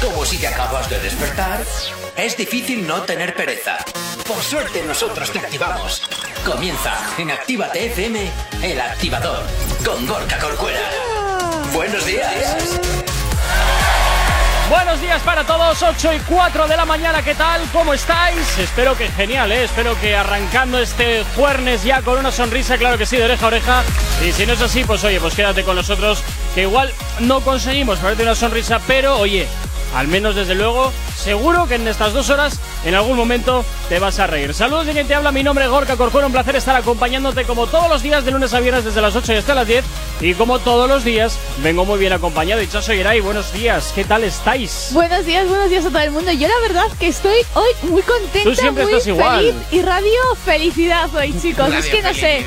Como si te acabas de despertar, es difícil no tener pereza. Por suerte nosotros te activamos. Comienza en Actívate FM, el activador, con Gorka Corcuera. Buenos días. Buenos días para todos, 8 y 4 de la mañana, ¿qué tal? ¿Cómo estáis? Espero que genial, ¿eh? Espero que arrancando este jueves ya con una sonrisa, claro que sí, de oreja a oreja. Y si no es así, pues oye, pues quédate con nosotros, que igual no conseguimos ponerte una sonrisa, pero oye, al menos desde luego, seguro que en estas dos horas, en algún momento, te vas a reír. Saludos de quien te habla, mi nombre es Gorka Corcuera, un placer estar acompañándote como todos los días de lunes a viernes desde las 8 y hasta las 10. Y como todos los días, vengo muy bien acompañado. Y Yeray, buenos días, ¿qué tal estáis? Buenos días, buenos días a todo el mundo. Yo la verdad que estoy hoy muy contenta, Tú siempre muy estás igual. feliz y radio felicidad hoy, chicos. es que no sé,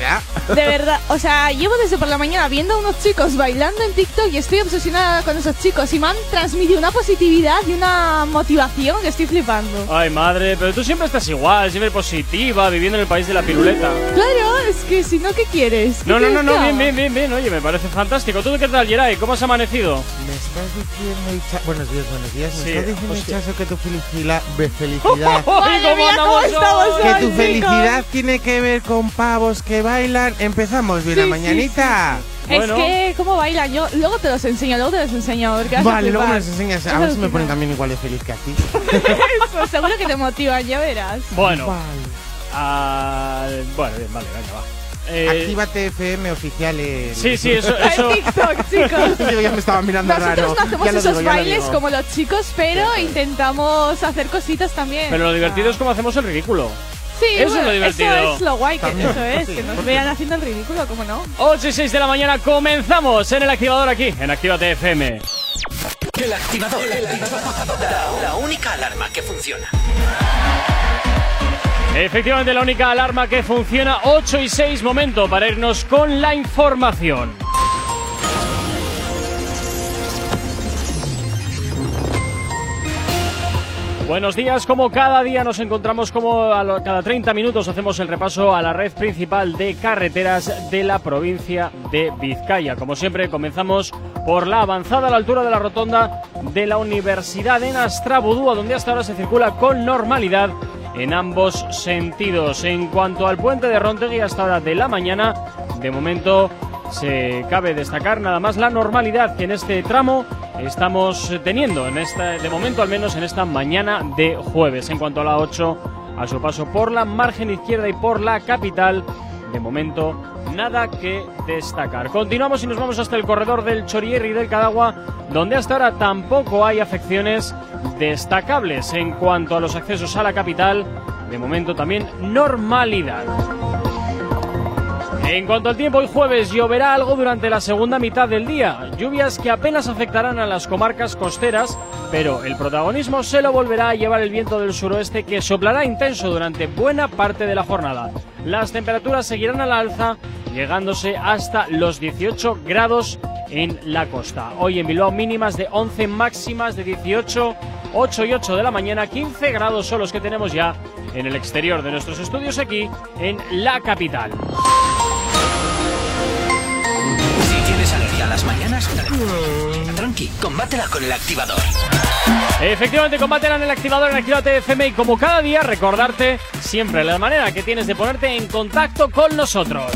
de verdad, o sea, llevo desde por la mañana viendo a unos chicos bailando en TikTok y estoy obsesionada con esos chicos y me han transmitido una positividad y una motivación que estoy flipando. Ay, madre, pero tú siempre estás igual, siempre positiva, viviendo en el país de la piruleta. Claro, es que si no, ¿qué quieres? ¿Qué No, no, no, no, bien, bien, bien, bien. Oye, me parece fantástico. ¿Tú qué tal, Yeray? ¿Cómo has amanecido? Me estás diciendo, Icha- buenos días, buenos días. Me Sí, estás diciendo. Ichazo, que tu felicidad, felicidad, ¡Ay, Madre mía, ¿cómo estamos hoy! que tu chicos. felicidad tiene que ver con pavos que bailan. Empezamos bien Sí, la sí, mañanita. Bueno. Es que, ¿cómo bailan? Yo luego te los enseño, luego te los enseño. Porque vas a Vale, luego me flipar. las enseñas. A ver si me ponen también igual de feliz que a ti. Eso, seguro que te motivan, ya verás. Bueno, Vale. ah, bueno, bien, vale, venga, va. Eh, Actívate FM oficial. el- Sí, sí, eso, En eso. TikTok, chicos. Digo, ya me estaba mirando Nosotros raro. no hacemos Ya lo esos digo, ya lo bailes digo. como los chicos, pero intentamos hacer cositas también. Pero lo divertido es cómo hacemos el ridículo. Sí, eso es lo divertido. Eso es lo guay, que También. eso es, Sí, que nos ¿por vean haciendo el ridículo, ¿cómo no? 8 y 6 de la mañana comenzamos en el activador aquí, en Actívate FM. El activador, la, la única alarma que funciona. Efectivamente, la única alarma que funciona 8 y 6 momento para irnos con la información. Buenos días, como cada día nos encontramos como a lo- cada 30 minutos hacemos el repaso a la red principal de carreteras de la provincia de Vizcaya. Como siempre comenzamos por la avanzada a la altura de la rotonda de la Universidad en Astrabudúa, donde hasta ahora se circula con normalidad en ambos sentidos. En cuanto al puente de Rontegui hasta hora de la mañana, de momento se cabe destacar nada más la normalidad que en este tramo estamos teniendo, en esta, de momento al menos en esta mañana de jueves. En cuanto a la 8, a su paso por la margen izquierda y por la capital, de momento nada que destacar. Continuamos y nos vamos hasta el corredor del Chorierri y del Cadagua, donde hasta ahora tampoco hay afecciones destacables en cuanto a los accesos a la capital. De momento también normalidad. En cuanto al tiempo, hoy jueves lloverá algo durante la segunda mitad del día. Lluvias que apenas afectarán a las comarcas costeras, pero el protagonismo se lo volverá a llevar el viento del suroeste que soplará intenso durante buena parte de la jornada. Las temperaturas seguirán a la alza, llegándose hasta los 18 grados en la costa. Hoy en Bilbao mínimas de 11, máximas de 18, 8 y 8 de la mañana, 15 grados son los que tenemos ya en el exterior de nuestros estudios aquí en la capital. Si tienes alergia a las mañanas, tranqui, combátela con el activador. Efectivamente, combátela en el activador en Actívate FM y como cada día recordarte siempre la manera que tienes de ponerte en contacto con nosotros.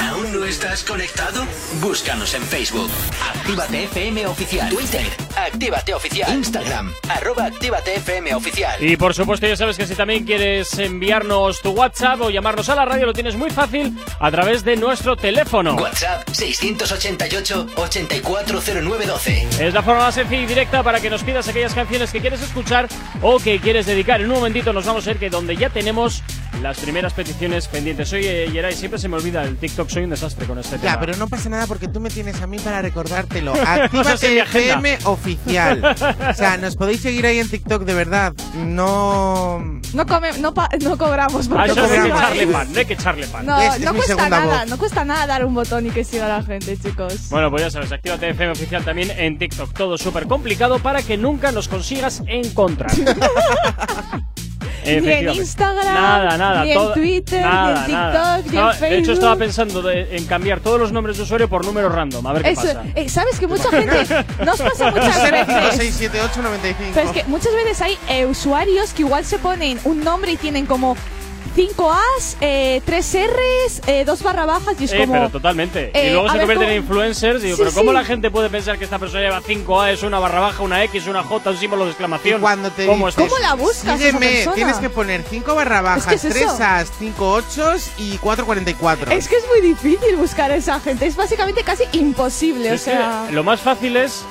¿Aún no estás conectado? Búscanos en Facebook. Actívate FM Oficial. Twitter. Actívate Oficial. Instagram. Arroba Actívate FM Oficial. Y por supuesto ya sabes que si también quieres enviarnos tu WhatsApp o llamarnos a la radio lo tienes muy fácil a través de nuestro teléfono. WhatsApp 688-840912. Es la forma más sencilla y directa para que nos pidas aquellas canciones que quieres escuchar o que quieres dedicar. En un momentito nos vamos a ir que donde ya tenemos las primeras peticiones pendientes. Oye, Yeray, siempre se me olvida el TikTok, soy un desastre con este tema. Ya, pero no pasa nada porque tú me tienes a mí para recordártelo. Actívate. FM oficial. O sea, nos podéis seguir ahí en TikTok de verdad. No. No, come, no, pa- no cobramos por Ah, eso hay que cobramos. echarle pan, no hay que echarle pan. No, Es- es no cuesta nada, voz. no cuesta nada dar un botón y que siga la gente, chicos. Bueno, pues ya sabes, actívate FM oficial también en TikTok. Todo súper complicado para que nunca nos consigas encontrar. Ni en. Instagram, Nada, nada. ni en todo- Twitter, nada, ni en TikTok, nada. ni en Facebook. De hecho, estaba pensando de- en cambiar todos los nombres de usuario por números random. A ver qué Eso, pasa. eh, ¿Sabes que mucha gente nos pasa muchas 5, veces? 6, 7, 8, 95. Pero es que muchas veces hay eh, usuarios que igual se ponen un nombre y tienen como 5 As, eh, 3 Rs, eh, 2 barra bajas y es Eh, como... pero totalmente. y eh, luego a se convierten en influencers. Digo, Sí, pero ¿cómo sí. la gente puede pensar que esta persona lleva 5A, es una barra baja, una X, una J, un símbolo de Y exclamación? cuando te ¿Cómo dicen, es ¿Cómo la buscas Sígueme, tienes que poner 5 barra bajas, Es que es 3 eso. as, 5 ochos y 4 44. Es que es muy difícil buscar a esa gente, es básicamente casi imposible, o sea... lo más fácil es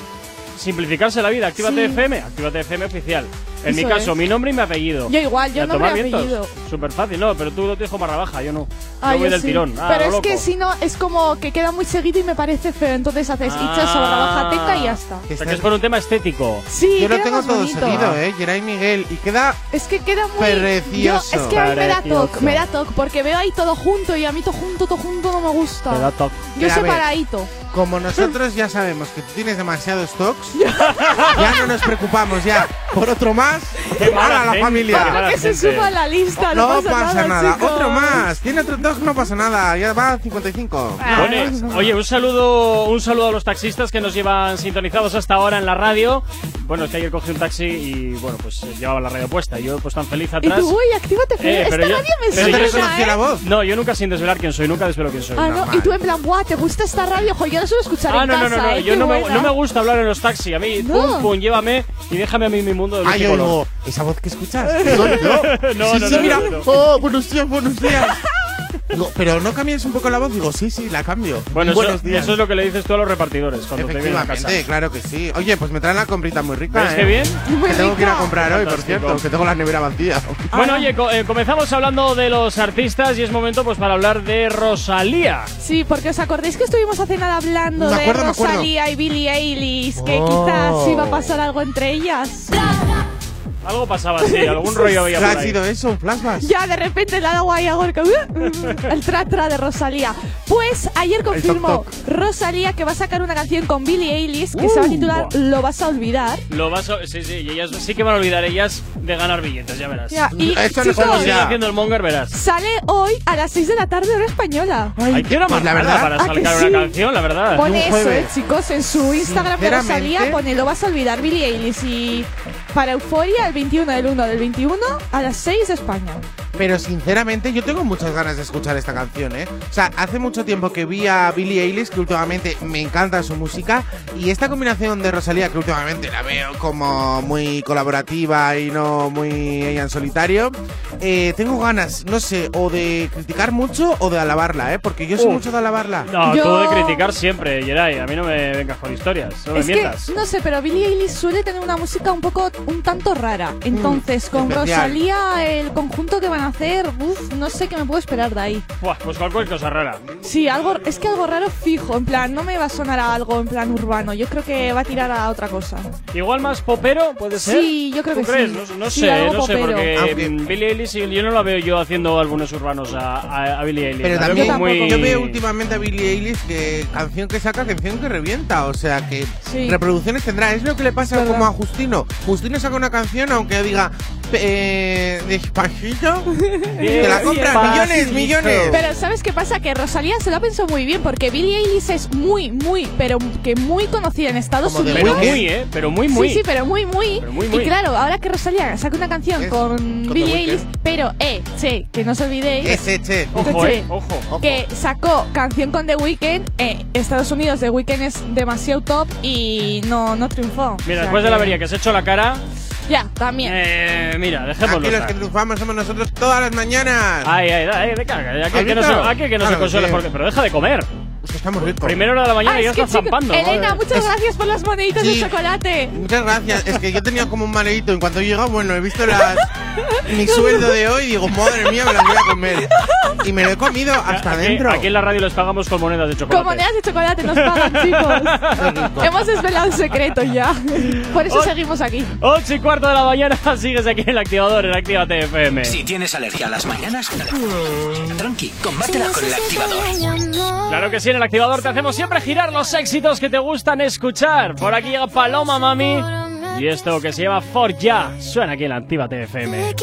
simplificarse la vida. Actívate Sí. FM, Actívate FM oficial. En mi Eso caso, es. mi nombre y mi apellido. Yo igual, yo nombre y apellido. Súper fácil, no, pero tú lo tienes como barra baja, yo no. Ah, yo voy yo del sí. tirón. Ah, Pero lo es que loco. si no, es como que queda muy seguido y me parece feo. Entonces haces hinchas o barra baja teca y ya está. Que O sea, que es por un tema estético. Sí, Yo lo tengo más todo bonito. seguido, eh, Geray Miguel. Y queda Es que queda muy. Precioso. Yo- es que a mí me da toque, me da toque, porque veo ahí todo junto y a mí todo junto, todo junto no me gusta. Te da toque. Yo separadito. Como nosotros ya sabemos que tú tienes demasiados stocks, ya no nos preocupamos ya por otro más. mala ¡Hala, la familia! qué Para que se gente. suba a la lista, no, No pasa nada. chicos. Otro más. Tiene otro stock, no pasa nada. Ya va a 55. Ah, Pone- no. oye, un saludo, un saludo a los taxistas que nos llevan sintonizados hasta ahora en la radio. Bueno, es que ayer cogí un taxi y bueno, pues eh, llevaba la radio puesta. Y yo pues tan feliz Y atrás. tú, uy, actívate, Eh, Esta pero yo- radio me pero ¿No te yo- suena, reconocí ¿eh? la voz? No, yo nunca sin desvelar quién soy, nunca desvelo quién soy. Ah, no, y tú en plan, guau, ¿te gusta esta radio? Jo, yo no suelo escuchar Ah, en no, no, casa, no, no, ¿eh? yo Qué no me, buena. no me gusta hablar en los taxis. A mí, No. pum, pum, llévame y déjame a mí mi mundo de luz y yo color. digo, ¿esa voz que escuchas? Yo. No, sí, no, sí, no, mira. no, no. Oh, buenos días, buenos días. Digo, pero no cambies un poco la voz. Digo, sí, sí, la cambio. Bueno, eso, buenos días. eso es lo que le dices tú a los repartidores cuando te vienen a casa. Claro que sí. Oye, pues me traen la comprita muy rica. ¿Ves ¿eh? qué bien? Muy Que tengo que ir a rica. comprar hoy, por Fantástico. cierto, que tengo la nevera vacía. Bueno, oye, co- eh, comenzamos hablando de los artistas y es momento pues para hablar de Rosalía. Sí, porque os acordáis que estuvimos hace nada hablando Me de acuerdo, me acuerdo. Rosalía y Billie Eilish, que Oh. quizás iba a pasar algo entre ellas. Algo pasaba así, algún rollo había ¿Qué por ha ahí. sido eso? ¿Un flashback? Ya de repente le ha dado ahí a Gorka uh, el tra tra de Rosalía. Pues ayer confirmó toc, Rosalía que va a sacar una canción con Billie Eilish que se va a Uh, titular buah. Lo vas a olvidar. Lo vas a, sí, sí, y ellas sí que van a olvidar ellas de ganar billetes, ya verás. Ya, y Eso no chicos, siga ya. haciendo el monger, verás. sale hoy a las 6 de la tarde hora española. Hay que ir a pues la verdad- para ¿a que sacar sí? una canción, la verdad. Pone eso, eh, chicos, en su Instagram de Rosalía pone Lo vas a olvidar Billie Eilish y para Euforia el 21 del 1 del 21 a las 6 de España. Pero sinceramente yo tengo muchas ganas de escuchar esta canción, ¿eh? O sea, hace mucho tiempo que vi a Billie Eilish, que últimamente me encanta su música, y esta combinación de Rosalía, que últimamente la veo como muy colaborativa y no muy ella en solitario, eh, tengo ganas, no sé, o de criticar mucho o de alabarla, ¿eh? Porque yo soy Uf. mucho de alabarla. No, Yo- tú de criticar siempre, Geray. A mí no me vengas con historias, no me es que, mientas. no sé, pero Billie Eilish suele tener una música un poco, un tanto rara. Entonces, con especial. Rosalía, el conjunto que van a hacer, uf, no sé qué me puedo esperar de ahí. Buah, pues cualquier cosa rara. Sí, algo, es que algo raro fijo, en plan, no me va a sonar a algo en plan urbano. Yo creo que va a tirar a otra cosa. Igual más popero, puede ser. Sí, yo creo ¿Tú que crees? sí. No, no Sí, sé, algo no sé, porque Aunque- mm, Billie Eilish, yo no la veo yo haciendo álbumes urbanos a, a, a Billie Eilish. Pero La veo también muy... yo veo últimamente a Billie Eilish que canción que saca, canción que revienta. O sea que Sí. reproducciones tendrá. Es lo que le pasa Verdad. como a Justino. Justino saca una canción aunque diga eh, despacito. Te la compras millones, millones. Pero ¿sabes qué pasa? Que Rosalía se lo ha pensado muy bien porque Billie Eilish es muy, muy, pero que muy conocida en Estados Como Unidos. Pero muy, ¿eh? Pero muy, muy. Sí, sí, pero muy, muy. Pero muy, muy. Y claro, ahora que Rosalía saca una canción Es con, con The Billie Weeknd. Eilish, pero, eh, che, que no os olvidéis Ese, che. Ojo, Sí. eh, ojo. Ojo. que sacó canción con The Weeknd, eh, Estados Unidos The Weeknd es demasiado top y no, no triunfó. Mira, O sea después de la avería que se ha hecho la cara, Ya, también. eh, mira, dejémoslo. Aquí los estar. que triunfamos somos nosotros todas las mañanas. Ay, ay, ay, de caga. Aquí ¿Has que no se, aquí que no se porque. Pero deja de comer. Es que estamos ricos. Primera hora de la mañana Ah, y ya es que, estás zampando. Elena, madre. muchas gracias por las moneditas Sí. de chocolate. Muchas gracias. Es que yo tenía como un mareito. En cuanto he llegado, bueno, he visto las, mi sueldo de hoy y digo, madre mía, me las voy a comer. Y me lo he comido hasta Aquí- adentro. Aquí en la radio les pagamos con monedas de chocolate. Con monedas de chocolate nos pagan, chicos. Hemos desvelado un secreto ya. Por eso seguimos aquí. 8 y cuarto de la mañana sigues aquí en el activador en Actívate FM. Si tienes alergia a las mañanas, tranqui, combátela con el activador. Claro que sí, en el activador te hacemos siempre girar los éxitos que te gustan escuchar. Por aquí llega Paloma Mami y esto que se llama For Ya suena aquí en la Activa TFM.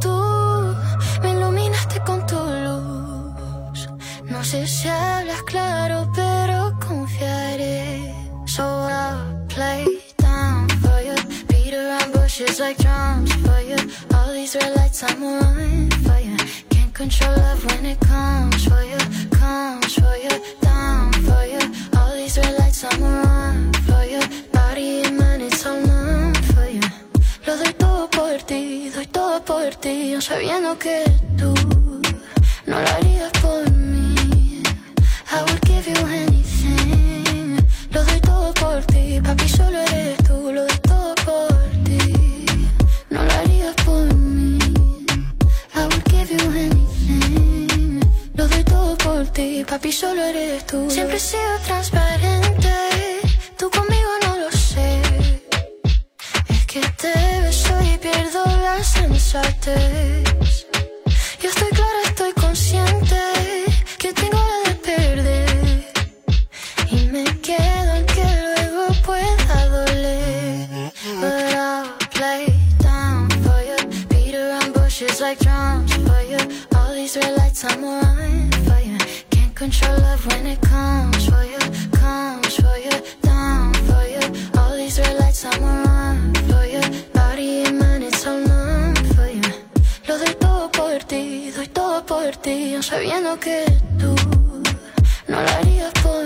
tú, me iluminaste con tu luz. No sé si hablas claro, pero confiaré. So I'll play down for you. Beat around bushes like drums for you. All these red lights, I'm on fire control love when it comes for you. Comes for you. Down for you. All these red lights, on for you. Body and mind, it's all numb for you. Lo doy todo por ti, doy todo por ti. Yo sabiendo que tú no lo harías por mí. I would give you anything. Lo doy todo por ti, papi, solo eres tú. Lo doy todo por ti. No lo harías por mí. I would give you anything. Ti, papi, solo eres tú. Siempre he sido transparente. Tú conmigo no lo sé. Es que te beso y pierdo la sensatez. Yo estoy clara, estoy consciente que tengo la de perder. Y me quedo en luego pueda doler. But I'll play down for you. Beat around bushes like drums for you. All these red lights, I'm control love when it comes for you. Comes for you. Down for you. All these red lights, I'm on for you. Body and mind, it's all numb for you. Lo doy todo por ti, doy todo por ti, sabiendo que tú no lo harías por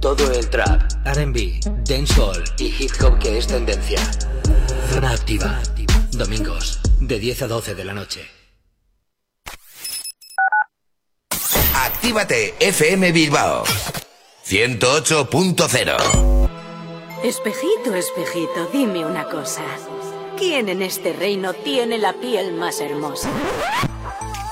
todo el trap, RB, dancehall y hip hop que es tendencia. Zona activa. Domingos, de 10 a 12 de la noche. Actívate FM Bilbao 108.0 Espejito, espejito, dime una cosa. ¿Quién en este reino tiene la piel más hermosa?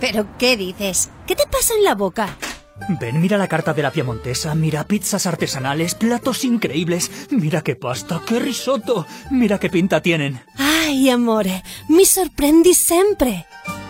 ¿Pero qué dices? ¿Qué te pasa en la boca? Ven, mira la carta de la Piemontesa, mira pizzas artesanales, platos increíbles, mira qué pasta, qué risotto, mira qué pinta tienen. Ay, amore, mi sorprendi sempre.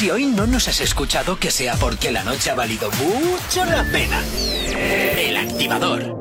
Si hoy no nos has escuchado, que sea porque la noche ha valido mucho la pena. El activador.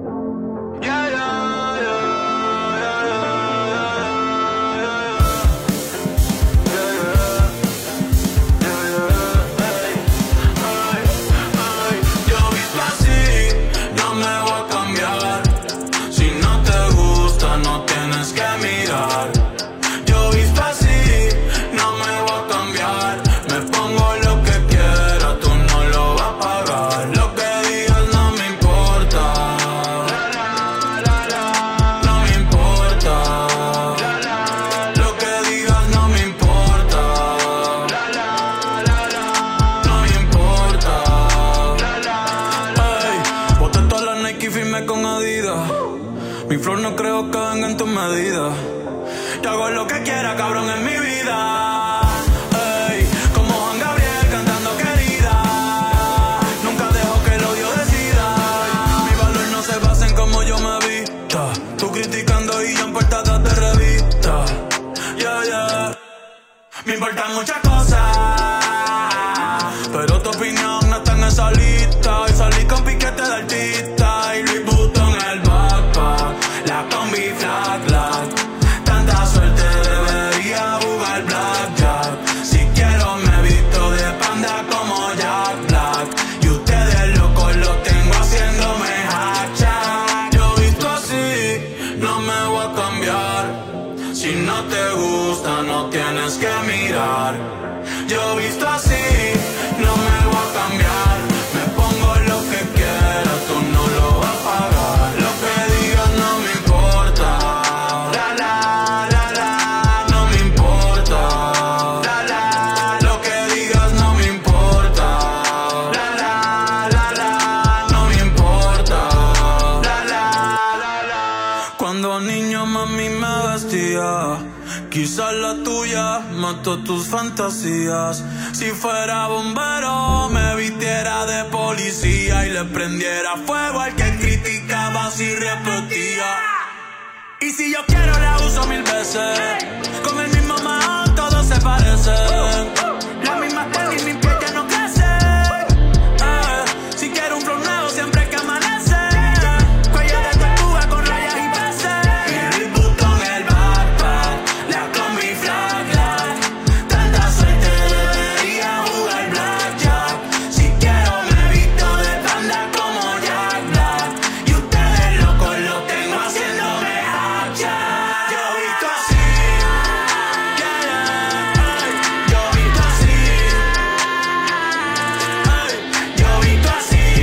Tus fantasías. Si fuera bombero, me vistiera de policía y le prendiera fuego al que criticaba si repetía. Y si yo quiero la uso mil veces, con el mismo man todos se parecen. La misma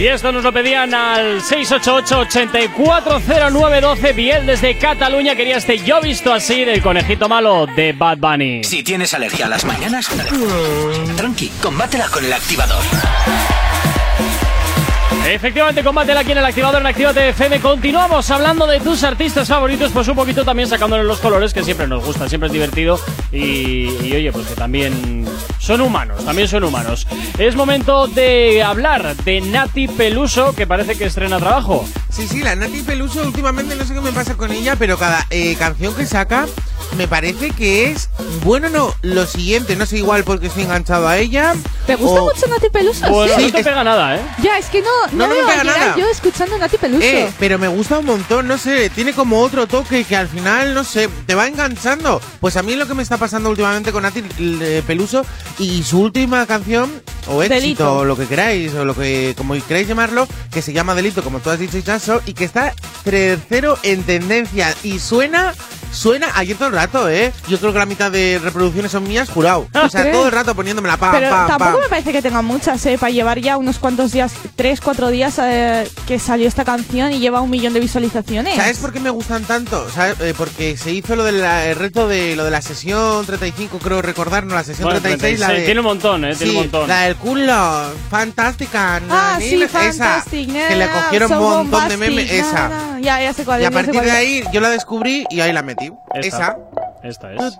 Y esto nos lo pedían al 688-840912. Biel desde Cataluña quería este Yo visto así del conejito malo de Bad Bunny. Si tienes alergia a las mañanas, tranqui, combátela con el activador. Efectivamente, combátela aquí en el activador en Actívate FM. Continuamos hablando de tus artistas favoritos, pues un poquito también sacándole los colores que siempre nos gusta, siempre es divertido. Y, y, oye, pues que también son humanos, también son humanos. Es momento de hablar de Nati Peluso, que parece que estrena trabajo. Sí, sí, la Nati Peluso últimamente no sé qué me pasa con ella, pero cada eh, canción que saca me parece que es bueno no lo siguiente, no sé igual porque estoy enganchado a ella. ¿Te gusta o- mucho Nati Peluso? Bueno, Sí. no te pega nada, ¿eh? Ya, es que no, no, No, no me pega a llegar nada. yo escuchando Nati Peluso. Eh, pero me gusta un montón, no sé, tiene como otro toque que al final, no sé, te va enganchando. Pues a mí es lo que me está pasando últimamente con Nati eh, Peluso y su última canción, o éxito, Delito. o lo que queráis, o lo que, como queráis llamarlo, que se llama Delito, como tú has dicho, Chaso, y que está tercero en tendencia y suena suena ayer todo el rato, ¿eh? Yo creo que la mitad de reproducciones son mías, jurado. O sea, ¿Crees? todo el rato poniéndomela pam, Pero pam, tampoco me parece que tenga muchas, ¿eh? Para llevar ya unos cuantos días, tres, cuatro días eh, que salió esta canción y lleva un millón de visualizaciones. ¿Sabes por qué me gustan tanto? ¿Sabes? Eh, porque se hizo lo del eh, reto de lo de la sesión 35, creo recordar, no la sesión Bueno, 36, la 36, de tiene un montón, ¿eh? Tiene Sí, un montón. la del culo, fantástica, Ah, sí, esa, que le cogieron un montón de memes, esa. Ya, ya sé cuál Y a partir de ahí yo la descubrí y ahí la metí. Esta. Esa. Esta es.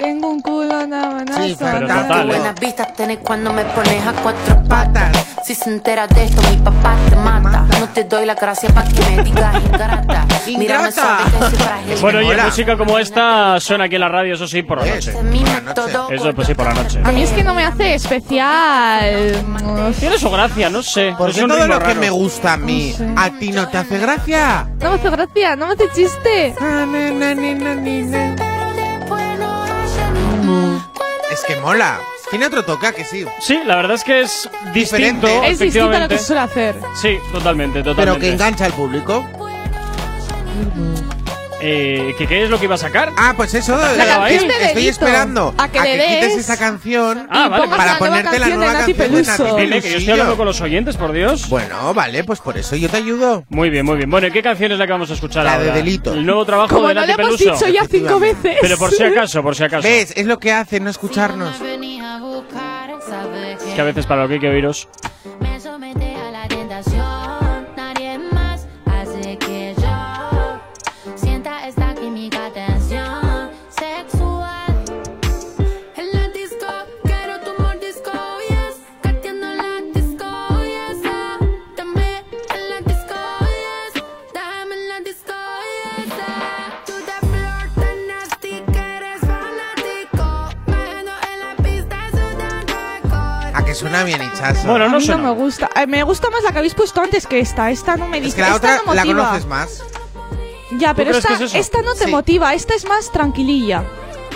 Tengo un culo nada más. Sí, Pero total, ¿eh? Buenas vistas tenés cuando me pones a cuatro patas. Si se entera de esto, mi papá te mata. No te doy la gracia para que me digas ingrata. Mírame suave que soy frágil. Bueno, y mola. música como esta suena aquí en la radio, eso sí, por la noche. Este. Eso, pues sí, por la noche. A mí es que no me hace especial. Tiene su gracia, no sé. ¿Por es qué un todo lo que raro. me gusta a mí, No sé. a ti no te hace gracia? No me hace gracia, no me hace chiste. Es que mola. Tiene otro toque, ¿a que sí. Sí, la verdad es que es distinto, Diferente. Es distinto a lo que se suele hacer. Sí, totalmente, Pero totalmente. que engancha al público. Eh, ¿qué, ¿Qué es lo que iba a sacar? Ah, pues eso. La eh, es- de estoy esperando A que le quites des esa canción Ah, vale, para la ponerte la canción de nueva Nati canción de Peluso. Nati Dime que yo estoy hablando con los oyentes, por Dios. Bueno, vale, pues por eso yo te ayudo. Muy bien, muy bien. Bueno, ¿y qué canción es la que vamos a escuchar La de ahora? Delito. El nuevo trabajo Como de no Nati lo hemos Peluso. dicho ya cinco veces. Pero por si acaso, por si acaso. ¿Ves? Es lo que hace no escucharnos. Es que a veces para lo que hay que oíros. Suena bien hinchazo. Bueno, A no mí no suena. me gusta. Eh, me gusta más la que habéis puesto antes que esta. Esta no me dice. es que la esta otra no la motiva. conoces más. Ya, pero esta, es esta no te Sí. motiva. Esta es más tranquililla.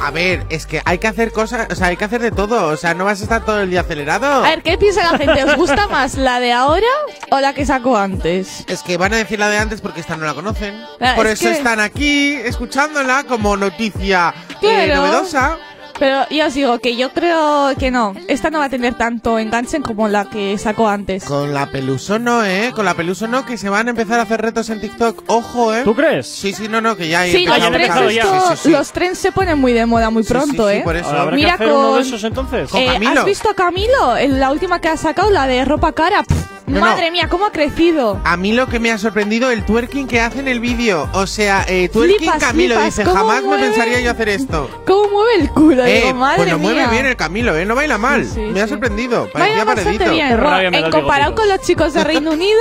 A ver, es que hay que hacer cosas, o sea, hay que hacer de todo. O sea, no vas a estar todo el día acelerado. A ver, ¿qué piensa la gente? ¿Os gusta más la de ahora o la que sacó antes? Es que van a decir la de antes porque esta no la conocen. Ah, Por es eso que- están aquí escuchándola como noticia eh, Claro. novedosa. Pero ya os digo que yo creo que no. Esta no va a tener tanto enganche como la que sacó antes. Con la Peluso no, ¿eh? Con la Peluso no, que se van a empezar a hacer retos en TikTok. Ojo, ¿eh? ¿Tú crees? Sí, sí, no, no, que ya hay Sí, los ya han trends, empezado ya. esto- Sí, sí, sí. los trends se ponen muy de moda muy pronto, sí, sí, ¿eh? por eso. Ahora habrá Mira que hacer uno con- de esos entonces. Con Eh, Camilo. ¿Has visto a Camilo? En la última que ha sacado, la de ropa cara. Pff, No, no. madre mía, cómo ha crecido. A mí lo que me ha sorprendido el twerking que hace en el vídeo. O sea, eh, twerking Flipas, Camilo flipas, dice, ¿cómo jamás me mueve? pensaría yo hacer esto. ¿Cómo mueve el culo? Eh, Digo, madre pues lo mueve bien el Camilo, ¿eh? No baila mal. Sí, sí, me ha sí. sorprendido. Baila Parecía bastante paredito. bien. Me En comparado con los chicos de Reino Unido,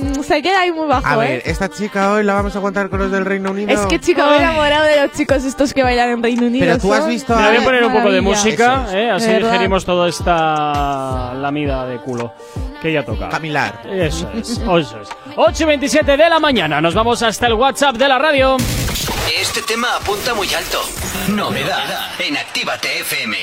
mm, se queda ahí muy bajo, A ver, ¿eh? esta chica hoy la vamos a aguantar con los del Reino Unido. Es que chico, me he enamorado de los chicos estos que bailan en Reino Unido. Pero tú has visto Mira, voy a poner un poco de música, ¿eh? así digerimos toda esta lamida de culo que ya toca. Camilar. Eso es, eso es. 8 y 27 de la mañana, nos vamos hasta el WhatsApp de la radio. Este tema apunta muy alto. Novedad en Actívate FM.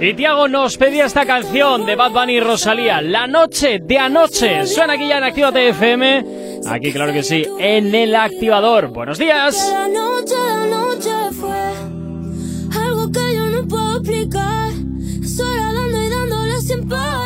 Y Tiago nos pedía esta canción de Bad Bunny y Rosalía, La Noche de Anoche. Suena aquí ya en Actívate FM. Aquí, claro que sí, en el activador. Buenos días. La noche, la noche fue algo que yo no puedo explicar. Sola dando y dándole sin parar.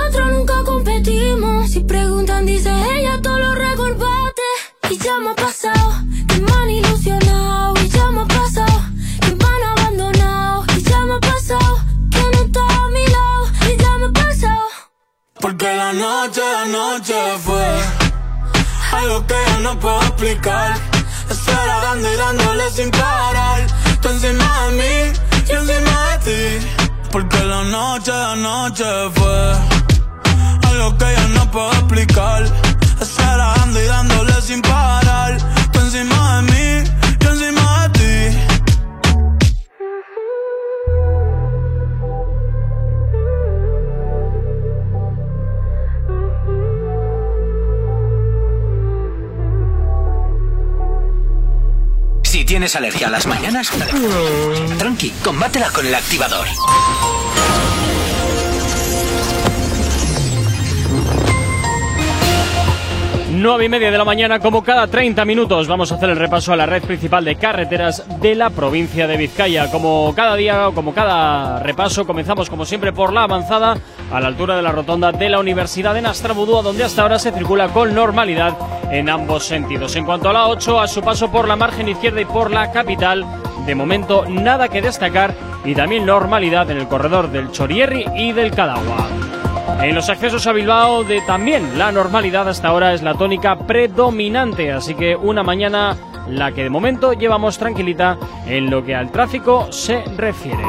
preguntan, dice ella, todo lo recorbate. Y ya me ha pasado, que me han ilusionado. Y ya me ha pasado, que me han abandonado. Y ya me ha pasado, que no está a mi lado. Y ya me ha pasado. Porque la noche de anoche fue algo que yo no puedo explicar. Esperando y dándole sin parar. Tú encima de mí, yo encima de ti. Porque la noche de anoche fue algo que yo no puedo explicar. Esperando y dándole sin parar. Tú encima de mí, yo encima de ti. Si tienes alergia a las mañanas, tranqui, combátela con el activador. Nueve y media de la mañana, como cada 30 minutos, vamos a hacer el repaso a la red principal de carreteras de la provincia de Vizcaya. Como cada día, como cada repaso, comenzamos como siempre por la avanzada a la altura de la rotonda de la Universidad de Nastrabudúa, donde hasta ahora se circula con normalidad en ambos sentidos. En cuanto a la 8, a su paso por la margen izquierda y por la capital, de momento nada que destacar y también normalidad en el corredor del Chorierri y del Cadagua. En los accesos a Bilbao de también la normalidad hasta ahora es la tónica predominante, así que una mañana la que de momento llevamos tranquilita en lo que al tráfico se refiere.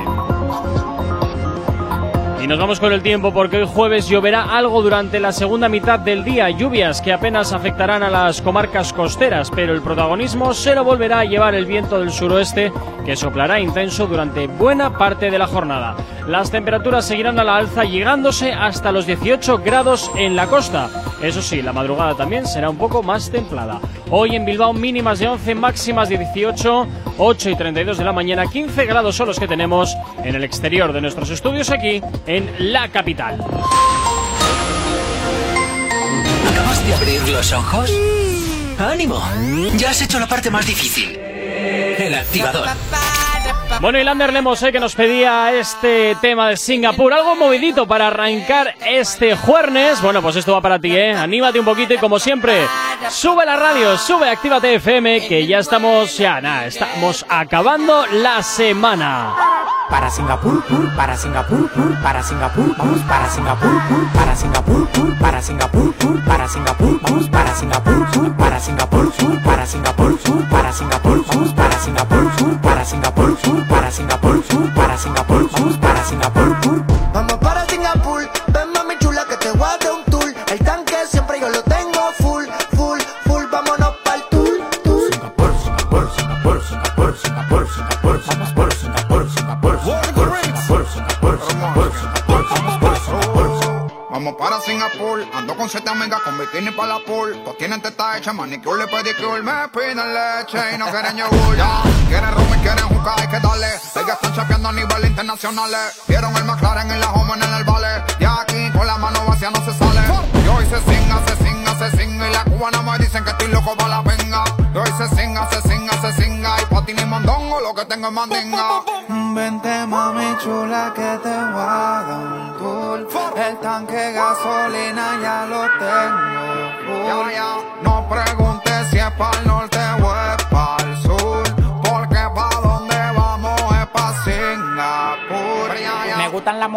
Y nos vamos con el tiempo porque hoy jueves lloverá algo durante la segunda mitad del día, lluvias que apenas afectarán a las comarcas costeras, pero el protagonismo se lo volverá a llevar el viento del suroeste que soplará intenso durante buena parte de la jornada. Las temperaturas seguirán a la alza llegándose hasta los 18 grados en la costa. Eso sí, la madrugada también será un poco más templada. Hoy en Bilbao mínimas de 11, máximas de 18, 8 y 32 de la mañana, 15 grados son los que tenemos en el exterior de nuestros estudios aquí en la capital. ¿Acabas de abrir los ojos? ¡Ánimo! Ya has hecho la parte más difícil. El activador. Bueno, y Lander Lemos, eh, que nos pedía este tema de Singapur, algo movidito para arrancar este jueves. Bueno, pues esto va para ti, ¿eh? Anímate un poquito y como siempre, sube la radio, sube Actívate FM, que ya estamos, ya nada, estamos acabando la semana. Para Singapur, pur, para Singapur, pur, para Singapur, vamos para Singapur, pur, para Singapur, pur, para Singapur, pur, para Singapur, vamos para Singapur, pur, para Singapur, pur, para Singapur, pur, para Singapur, para Singapur, pur, para Singapur, pur, para Singapur, pur, para Singapur, para Singapur, para Singapur, Vamos para Singapur, ando con siete amigas con bikini para la pool. Todos tienen teta hecha, manicure y pedicure. Me piden leche y no quieren yogur. Ya, quieren rum y quieren jugar, hay que darle. Ellas están chapeando a nivel internacional. Vieron el McLaren y la Homer en el vale. Y aquí con la mano vacía no se sale. Y hoy se singa, se singa, se singa. Y la cubana me dicen que estoy loco para la venga. Y hoy se singa, se singa, se singa. Patín y mondongo lo que tengo es mandinga. Vente mami chula que te voy a dar un tour El tanque de gasolina ya lo tengo ya. No preguntes si es para el norte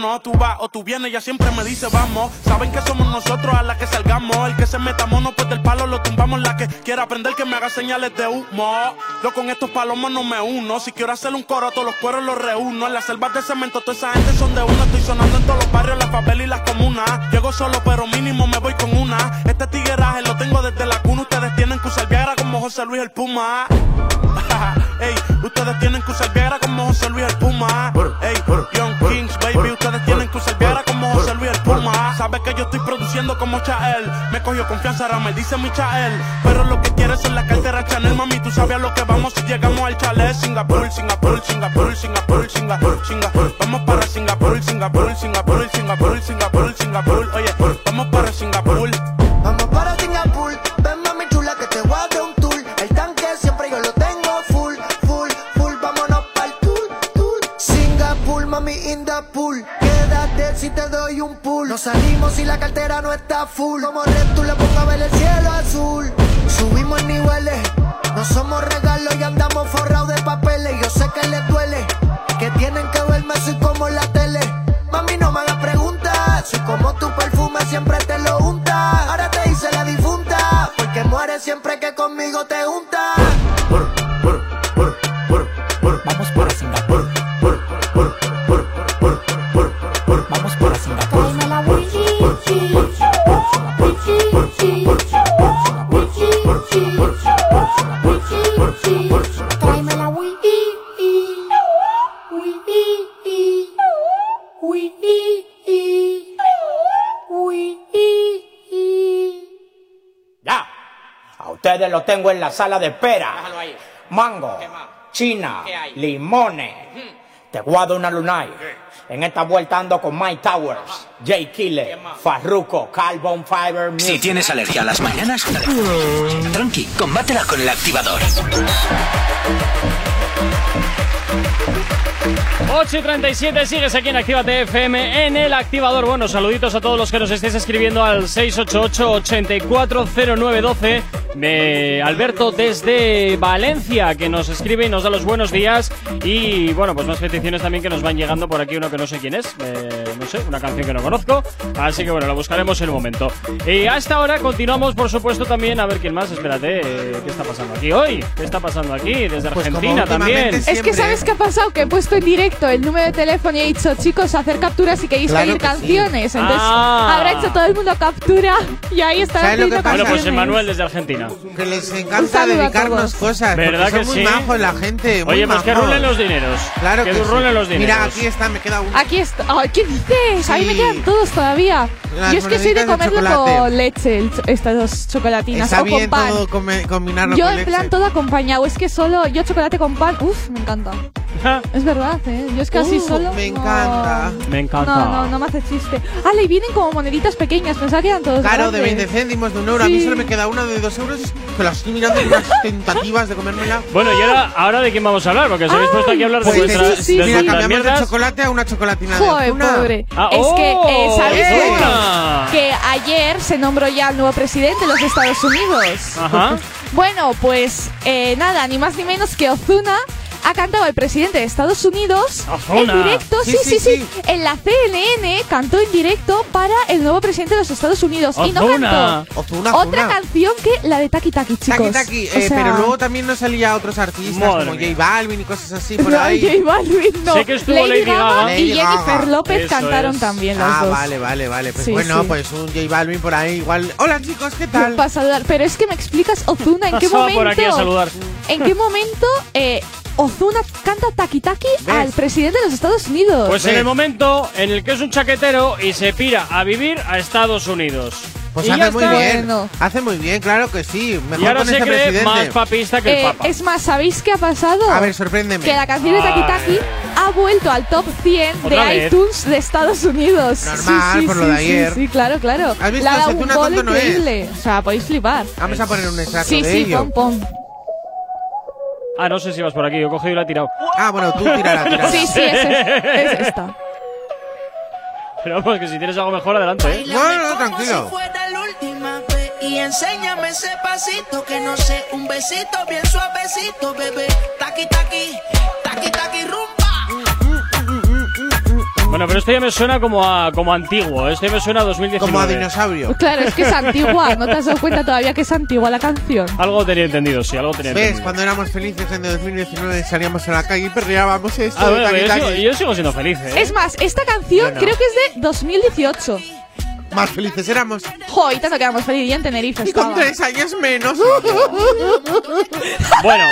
Gano. Tú vas o tú vienes, ella siempre me dice vamos. Saben que somos nosotros a la que salgamos. El que se meta mono, palo lo tumbamos. La que quiera aprender que me haga señales de humo. Yo con estos palomos no me uno. Si quiero hacer un coro, todos los cueros los reúno. En las selvas de cemento, toda esa gente son de uno. Estoy sonando en todos los barrios, las favelas y las comunas. Llego solo, pero mínimo me voy con una. Este tigueraje lo tengo desde la cuna. Ustedes tienen que usar Viagra como José Luis el Puma. Ey, ustedes tienen que usar Viagra como José Luis el Puma. Ey, Young Kings, baby, ustedes tienen que usar Viagra como José Luis el Puma. Sabes que yo estoy produciendo como Chael. Me cogió confianza, ahora me dice mi Chael. Pero lo que quieres es la cartera Chanel, mami. Tú sabes a lo que vamos si llegamos al chalet. Singapur, Singapur, Singapur, Singapur, Singapur, Singapur. Vamos para Singapur, Singapur, Singapur, Singapur, Singapur, Singapur. Oye, vamos para Singapur. Salimos si la cartera no está full. Como Red, tú le pongo a ver el cielo azul. Subimos niveles, no somos regalos y andamos forrados de papeles. Yo sé que les duele, que tienen que verme soy como en la tele. Mami, no me hagas preguntas. Soy como tu perfume, en la sala de espera. Mango, china, limones. Te guardo una lunay. En esta vuelta ando con Mike Towers, Jay Killer, Farruko, Carbon Fiber. Si tienes alergia a las mañanas, tranqui, combátela con el activador. 8 y 37, sigues aquí en Actívate FM en el activador. Bueno, saluditos a todos los que nos estéis escribiendo al 688-840912. Alberto desde Valencia, que nos escribe y nos da los buenos días. Y bueno, pues más peticiones también que nos van llegando por aquí, uno que no sé quién es. eh, no sé, una canción que no conozco. Así que bueno, la buscaremos en un momento. Y a esta hora continuamos, por supuesto, también. A ver quién más, espérate, eh, ¿qué está pasando aquí hoy? ¿Qué está pasando aquí? Desde Pues Argentina también. Es que ¿sabes qué ha pasado? Que he puesto en directo el número de teléfono y he dicho, chicos, hacer capturas si queréis Claro pedir que sí. canciones. Entonces Ah. habrá hecho todo el mundo captura y ahí estará ¿Sabes lo que pidiendo pasa? Bueno, pues. Emanuel desde Argentina. Que les encanta dedicarnos cosas. ¿Verdad porque que son sí? muy majos la gente. muy Oye, pues que rulen los dineros. Claro que, que, sí. rulen los dineros. Mira, aquí está, me queda uno. Aquí está. Ay, ¿Qué dices? A mí me Sí. quedan todos todavía. Las Yo es que soy de de comerlo chocolate. con leche, el estas dos chocolatinas. Está o con bien pan. todo come- combinarlo Yo con en leche. plan todo acompañado. Es que solo yo chocolate con pan, uff, me encanta. es verdad, ¿eh? Yo es que así Uh, solo. Me no- encanta. Me encanta. No, no, no me hace chiste. Ah, le vienen como moneditas pequeñas. Pensaba que eran todos Claro, de grandes. 20 céntimos, de un euro. A mí Sí. solo me queda una de 2 euros que la estoy mirando en unas tentativas de comérmela. Bueno, y ahora, ahora de quién vamos a hablar, porque os habéis puesto aquí a hablar de vuestras, sí, sí, de sí. Mira, cambiamos de chocolate a una chocolatina de Joder, Ozuna. pobre. Ah, es que, oh, eh, ¿sabéis qué? Ozuna. que ayer se nombró ya el nuevo presidente de los Estados Unidos? Ajá. Bueno, pues eh, nada, ni más ni menos que Ozuna ha cantado el presidente de Estados Unidos Ozuna. en directo. Sí sí, sí, En la CNN cantó en directo para el nuevo presidente de los Estados Unidos. Y no cantó Ozuna, otra canción que la de Taki Taki, chicos. Taki Taki, O eh, sea, pero luego también nos salía otros artistas como mía. J Balvin y cosas así por no, ahí. J Balvin, no. Sé que estuvo Lady Gaga. y Lady Jennifer Gaga. López Eso cantaron es. también los Ah, dos. vale, vale, vale. Pues Sí, bueno, sí. pues un J Balvin por ahí igual. Hola chicos, ¿qué tal? Para saludar. Pero es que me explicas, Ozuna, ¿en qué momento? por aquí a saludar. ¿En qué momento eh, Ozuna canta Taki Taki ¿Ves? al presidente de los Estados Unidos? Pues en el momento en el que es un chaquetero y se pira a vivir a Estados Unidos. Pues Y hace muy está. bien. Bueno. Hace muy bien, claro que sí. Mejor Y ahora con se este cree presidente. más papista que el Eh, Papa. es más, ¿sabéis qué ha pasado? A ver, sorpréndeme. que la canción de Taki. Taki ha vuelto al top 100 ¿Otra de vez? iTunes de Estados Unidos. Normal, sí, sí, por sí, lo de sí, ayer. Sí, claro, claro. ¿Has visto? Dado Ese un gol tonto no es. increíble. O sea, podéis flipar. Vamos a poner un extracto Sí, de sí, ello. pom, pom. Ah, no sé si vas por aquí. Yo he cogido y la he tirado. Ah, bueno, tú tírala, tírala. Sí, sí, es, es esta. Pero vamos, que si tienes algo mejor, adelante, ¿eh? No, no, tranquilo. si fuera la última vez. Y enséñame ese pasito que no sé, un besito bien suavecito, bebé. Taqui, taqui, taqui, taqui, rumba. Bueno, pero esto ya me suena como a como antiguo. Esto ya me suena a 2019. Como a dinosaurio. Pues claro, es que es antigua. ¿No te has dado cuenta todavía que es antigua la canción? Algo tenía entendido, sí, algo tenía ¿Ves? entendido. Cuando éramos felices en el 2019 salíamos a la calle y perreábamos esto. Ah, de bueno, taqui, yo, sigo, taqui. yo sigo siendo feliz, ¿eh? Es más, esta canción no. creo que es de 2018. Más felices éramos. Jo, y tanto que éramos feliz. Y en Tenerife Y con tres años menos. Bueno,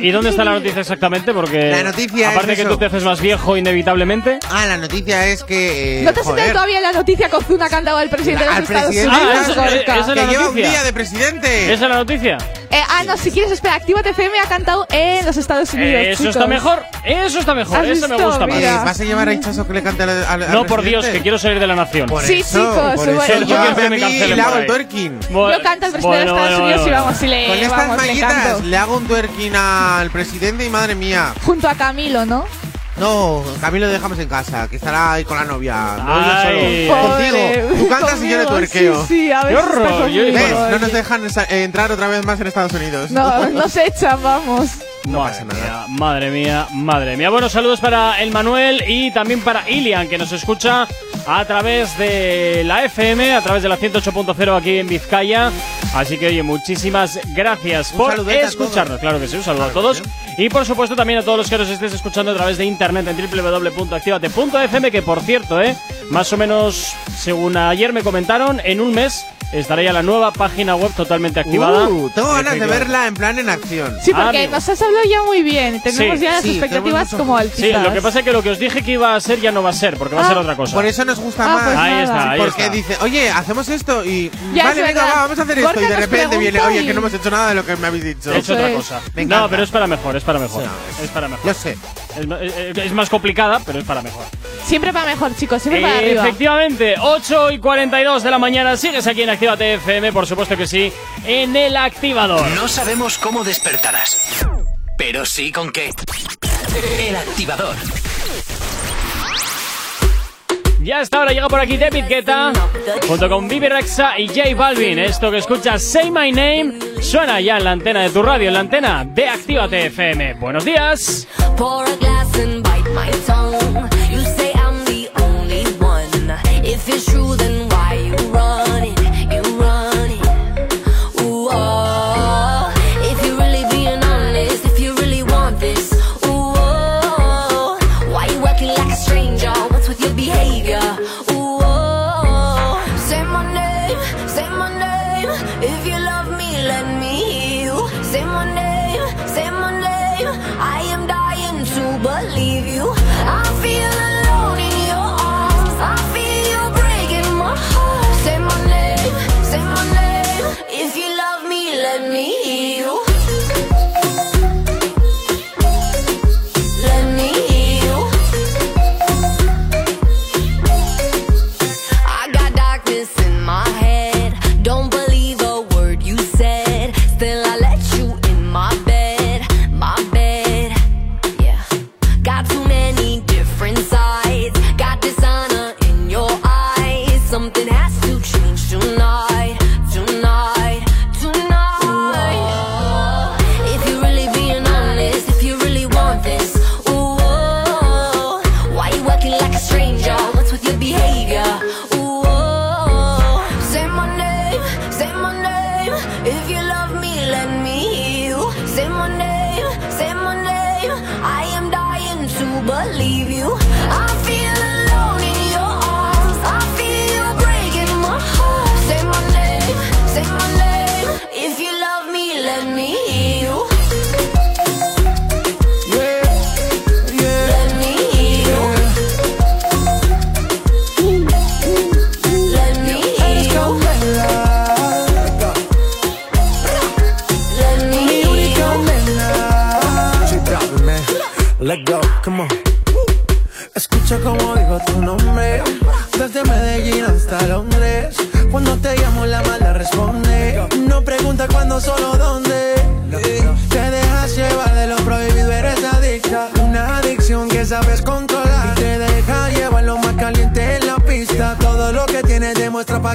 ¿y dónde está la noticia exactamente? Porque La noticia aparte es que eso. tú te haces más viejo inevitablemente. Ah, la noticia es que. eh, ¿No te has joder, enterado todavía la noticia que Ozuna ha cantado al presidente de al los Estados presidente Unidos? Ah, eso- Gorka? esa es la que lleva un noticia. día de presidente. ¿Esa es la noticia? Eh, ah, no, si quieres, espera, Actívate FM ha cantado en los Estados Unidos. Eso chicos. está mejor, eso está mejor, ¿Has eso me gusta más. Mira. ¿Vas a llevar a Hichazo que le cante al, al- al No, por Dios, que quiero salir de la nación. Por Sí, eso, chicos, por eso. Yo que me cancelen le hago el twerking. Bueno, Yo canto al presidente bueno, de Estados bueno, Unidos y vamos, y le, Con estas vamos, le mallitas canto. le hago un twerking al presidente y madre mía. Junto a Camilo, ¿no? No, Camilo lo dejamos en casa, que estará ahí con la novia. No Ay. yo solo. Contigo. Tú cantas y yo le conmigo, tuerqueo. Sí, sí, a está conmigo. Bueno, No nos dejan eh, entrar otra vez más en Estados Unidos. No, nos echan, vamos. No madre pasa nada. Mía, madre mía, madre mía. Bueno, saludos para el Manuel y también para Ilian, que nos escucha a través de la FM, a través de la 108.0 aquí en Vizcaya. Así que, oye, muchísimas gracias Un por escucharnos. Claro que sí, un saludo a todos. Y por supuesto también a todos los que nos estés escuchando a través de internet en www.activate.fm, que por cierto, eh, más o menos, según ayer me comentaron, en un mes estará ya la nueva página web totalmente activada. Uh, tengo ganas de verla en plan en acción. Sí, Ah, porque amigo. nos has hablado ya muy bien. Tenemos Sí, ya las sí, expectativas como altitas. Sí, lo que pasa es que lo que os dije que iba a ser ya no va a ser, porque va a Ah, ser otra cosa. Por eso nos gusta Ah, más. pues Ahí está, ahí Porque está. dice, oye, hacemos esto y. Ya, vale, venga, va, vamos a hacer esto. Y de repente viene, oye, que no hemos hecho nada de lo que me habéis dicho. He hecho Eso otra es. cosa. No, pero es para mejor, es para mejor. Sí. Es para mejor. Lo sé. Es, ma- es- es más complicada, pero es para mejor. Siempre para mejor, chicos, siempre para arriba. Efectivamente, 8 y 42 de la mañana. Sigues aquí en Actívate FM, por supuesto que sí, en el activador. No sabemos cómo despertarás, pero sí con qué. El activador. Ya está, ahora llega por aquí David Guetta, junto con Bibi Rexa y J Balvin. Esto que escuchas, Say My Name, suena ya en la antena de tu radio, en la antena de Actívate FM. Buenos días. Pour a glass and bite my tongue. You say I'm the only one. If it's true, then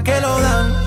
que lo dan.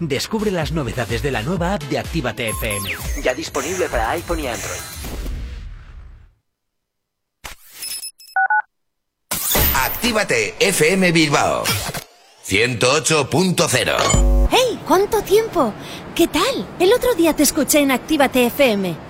Descubre las novedades de la nueva app de Actívate FM. Ya disponible para iPhone y Android. Actívate FM Bilbao 108.0 ¡Hey! ¿Cuánto tiempo? ¿Qué tal? El otro día te escuché en Actívate FM.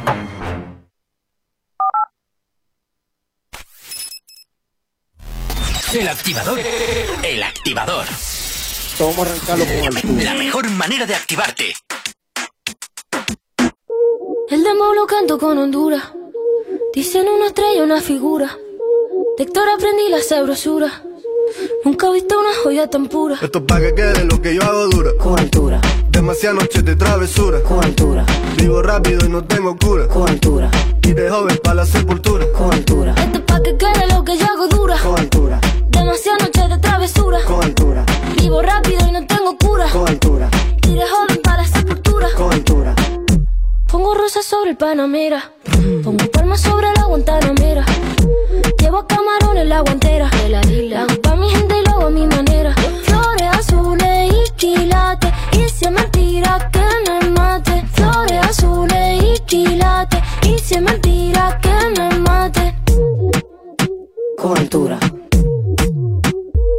El activador. El activador. Vamos a arrancarlo con altura. La mejor manera de activarte. El demo lo canto con Honduras. Dicen una estrella, una figura. De Héctor aprendí la sabrosura. Nunca he visto una joya tan pura. Esto es pa' que quede lo que yo hago dura. Con altura. Demasiadas noches de travesura. Con altura. Vivo rápido y no tengo cura. Con altura. Y de joven pa' la sepultura. Con altura. Esto es pa' que quede lo que yo hago dura. Con yo nací anoche de travesura. Con altura. Vivo rápido y no tengo cura. Con altura. Tiré joven para sepultura. Con altura. Pongo rosas sobre el panamera. Pongo palmas sobre la guantanamera. Llevo camarones la guantera. De la isla. Hago pa' mi gente y lo hago a mi manera. Flores azules y quilates. Y si es mentira que me mate. Flores azules y quilates. Y si es mentira que me mate. Con.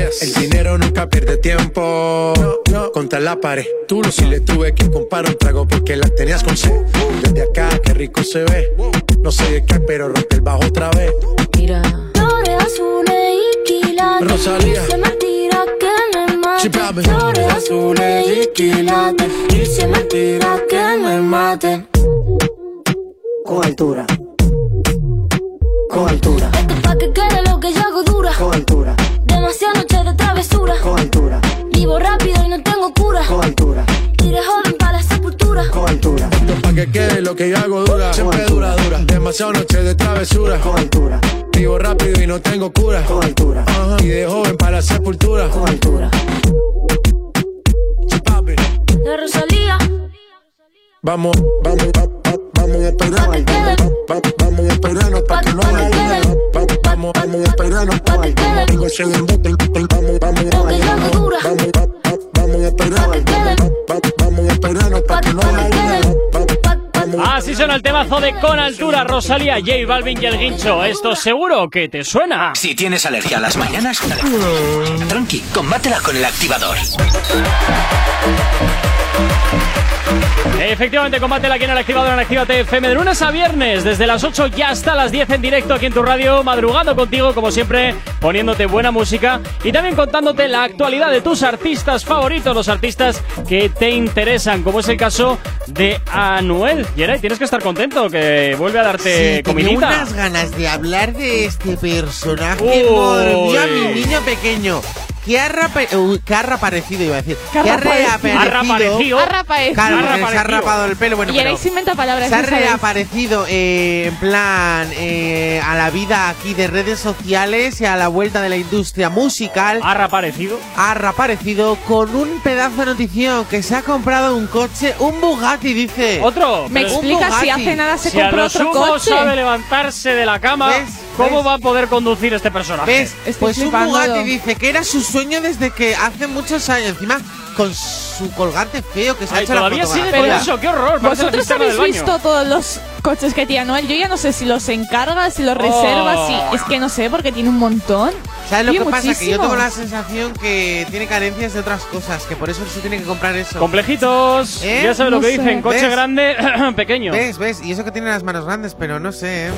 Yes. El dinero nunca pierde tiempo. Contra la pared. Tú no si le tuve que comprar un trago porque la tenías con sed. Desde acá, qué rico se ve. No sé de qué, pero rompe el bajo otra vez. Mira. Flores azules y quilates. Rosalía. Y si es mentira que me mate. Flores azules y quilates. Y si es mentira que me mate. Con altura. Con altura. Esto es pa' que quede lo que yo hago dura. Con altura. Demasiadas noches de travesura. Con altura. Vivo rápido y no tengo cura. Con altura. Y de joven para la sepultura. Con altura. Esto pa' que quede lo que yo hago dura. Siempre dura, dura. Demasiado noche de travesura. Con altura. Vivo rápido y no tengo cura. Con altura. Ajá. Y de joven para la sepultura. Con altura. De Rosalía. Vamos, vamos, va- va- vamos a esperar. Pa' que quede. Va- va- Vamos a esperarnos pa' que no Pa' que haya quede. duda. Va- Vamos, vamos a esperarnos Pa' que quede. Tengo ese embuste, el- el- Vamos, vamos, que vamos, va- va- vamos a esperar. Pa' que quede. Va- va- Vamos a esperarnos pa' que no haya Así suena el temazo de Con Altura, Rosalía, J Balvin y el Guincho. Esto seguro que te suena. Si tienes alergia a las mañanas, tranqui, combátela con el activador. Efectivamente, combátela aquí en el activador en Actívate FM de lunes a viernes, desde las 8 ya hasta las 10 en directo aquí en tu radio, madrugando contigo, como siempre, poniéndote buena música y también contándote la actualidad de tus artistas favoritos, los artistas que te interesan, como es el caso de Anuel. Yeray, tienes que estar contento, que vuelve a darte Sí, comidita. unas ganas de hablar de este personaje. Uy. Madre mía, mi niño pequeño. Que ha, rape- uy, que ha reaparecido, iba a decir. Que ha reaparecido. Ha reaparecido. Ha reaparecido. Claro, Ha porque se ha reaparecido. rapado el pelo. Bueno, y pero Erais inventa palabras. se ha reaparecido eh, en plan eh, a la vida aquí de redes sociales y a la vuelta de la industria musical. Ha reaparecido. Ha reaparecido con un pedazo de notición que se ha comprado un coche, un Bugatti, dice. Otro. Me explica si Bugatti. hace nada se Si a compró lo otro sumo coche. sabe levantarse de la cama, ¿Ves? ¿Cómo ¿Ves? va a poder conducir este personaje? ¿Ves? Estoy Pues un. Bugatti dice que era su sueño desde que hace muchos años. Encima, con su colgante feo que se ha hecho la todavía sigue con eso, qué horror. la ¿Vosotros habéis visto todos los coches que tiene Anuel? Yo ya no sé si los encarga, si los reserva, si... Es que no sé, porque tiene un montón. ¿Sabes lo que pasa? Que yo tengo la sensación que tiene carencias de otras cosas, que por eso se tiene que comprar eso. Complejitos. ¿Eh? Ya sabes lo que sé. dicen. Coche ¿Ves? grande, pequeño. ¿Ves? ¿Ves? Y eso que tiene las manos grandes, pero no sé, ¿eh?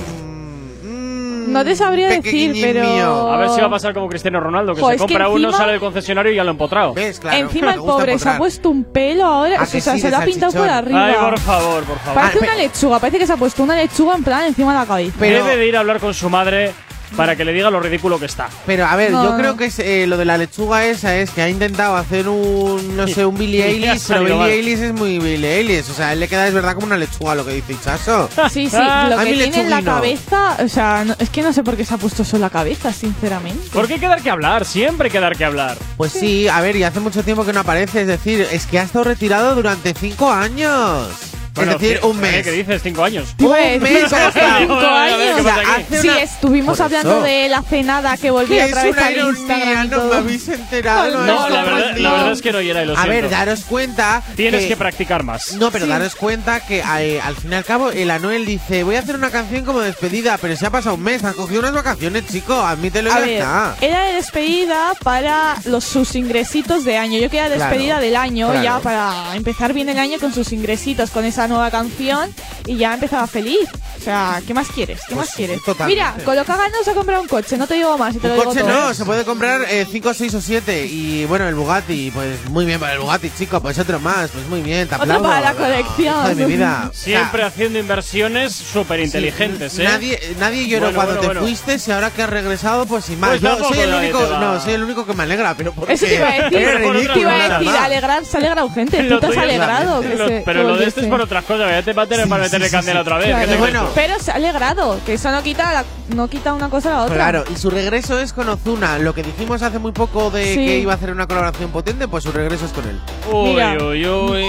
No te sabría decir, pero... mío. A ver si va a pasar como Cristiano Ronaldo, que Jo, se es que compra uno, encima- sale del concesionario y ya lo ha empotrado. ¿Ves? Claro. Encima el pobre se ha puesto un pelo ahora, ¿A o que sea, sí, se lo ha pintado por arriba. Ay, por favor, por favor. Parece Ah, una lechuga, parece que se ha puesto una lechuga en plan encima de la cabeza. Pero- Debe de ir a hablar con su madre para que le diga lo ridículo que está. Pero a ver, No. yo creo que es, eh, lo de la lechuga esa es que ha intentado hacer un, no sé, un Billy Eilish, pero Billy. Eilish es muy Billy Eilish. O sea, él le queda es verdad como una lechuga lo que dice Chaso. Sí, sí, Ah, lo que tiene en la lechuguino. cabeza, o sea, no- es que no sé por qué se ha puesto eso en la cabeza, sinceramente. ¿Por qué hay que dar que hablar? Siempre hay que dar que hablar. Pues sí, a ver, y hace mucho tiempo que no aparece, es decir, es que ha estado retirado durante cinco años. Bueno, es decir, ¿qué- un mes. ¿Qué dices? ¿Cinco años? A Un mes ¿cómo ha cinco A a años? ¿qué pasa O sea, aquí? hace Sí, una- estuvimos Por hablando eso. de la cenada que volvía otra vez una al ironía, Instagram no me habéis enterado. No, la, verdad, no. la verdad es que no era lo A ver, daros cuenta. Tienes que practicar más. No, pero daros cuenta que eh, al fin y al cabo el Anuel dice, voy a hacer una canción como despedida, pero se ha pasado un mes, has cogido unas vacaciones, chico, admítelo y A ya ver, está. era de despedida para los sus ingresitos de año. Yo quería despedida Claro, del año claro. ya para empezar bien el año con sus ingresitos, con esa nueva canción y ya empezaba feliz. O sea, ¿qué más quieres? ¿Qué más quieres? totalmente. Mira, con lo que ha ganado se ha comprado un coche, no te digo más y te Un lo digo coche todo. no, se puede comprar 5, 6 o 7 y bueno, el Bugatti, pues muy bien para el Bugatti, chico, pues otro más, pues muy bien, te Otro aplaudo. para la colección. Hijo de mi vida. Siempre haciendo inversiones súper inteligentes, ¿eh? Nadie, nadie lloró Bueno, cuando bueno, te bueno. fuiste y ahora que has regresado, pues sin más. Pues Yo soy el único, no, soy el único que me alegra, pero porque Eso te iba a decir, es te iba a decir, alegrar, se alegra gente. Tú te has alegrado. pero lo de este es por otras cosas, ya te va a tener para meterle candela otra vez. Claro. ¿qué te Bueno? Pero se ha alegrado, que eso no quita, la- no quita una cosa a la otra. Claro, y su regreso es con Ozuna. Lo que dijimos hace muy poco de Sí. que iba a hacer una colaboración potente, pues su regreso es con él. Uy, Mira. uy, uy.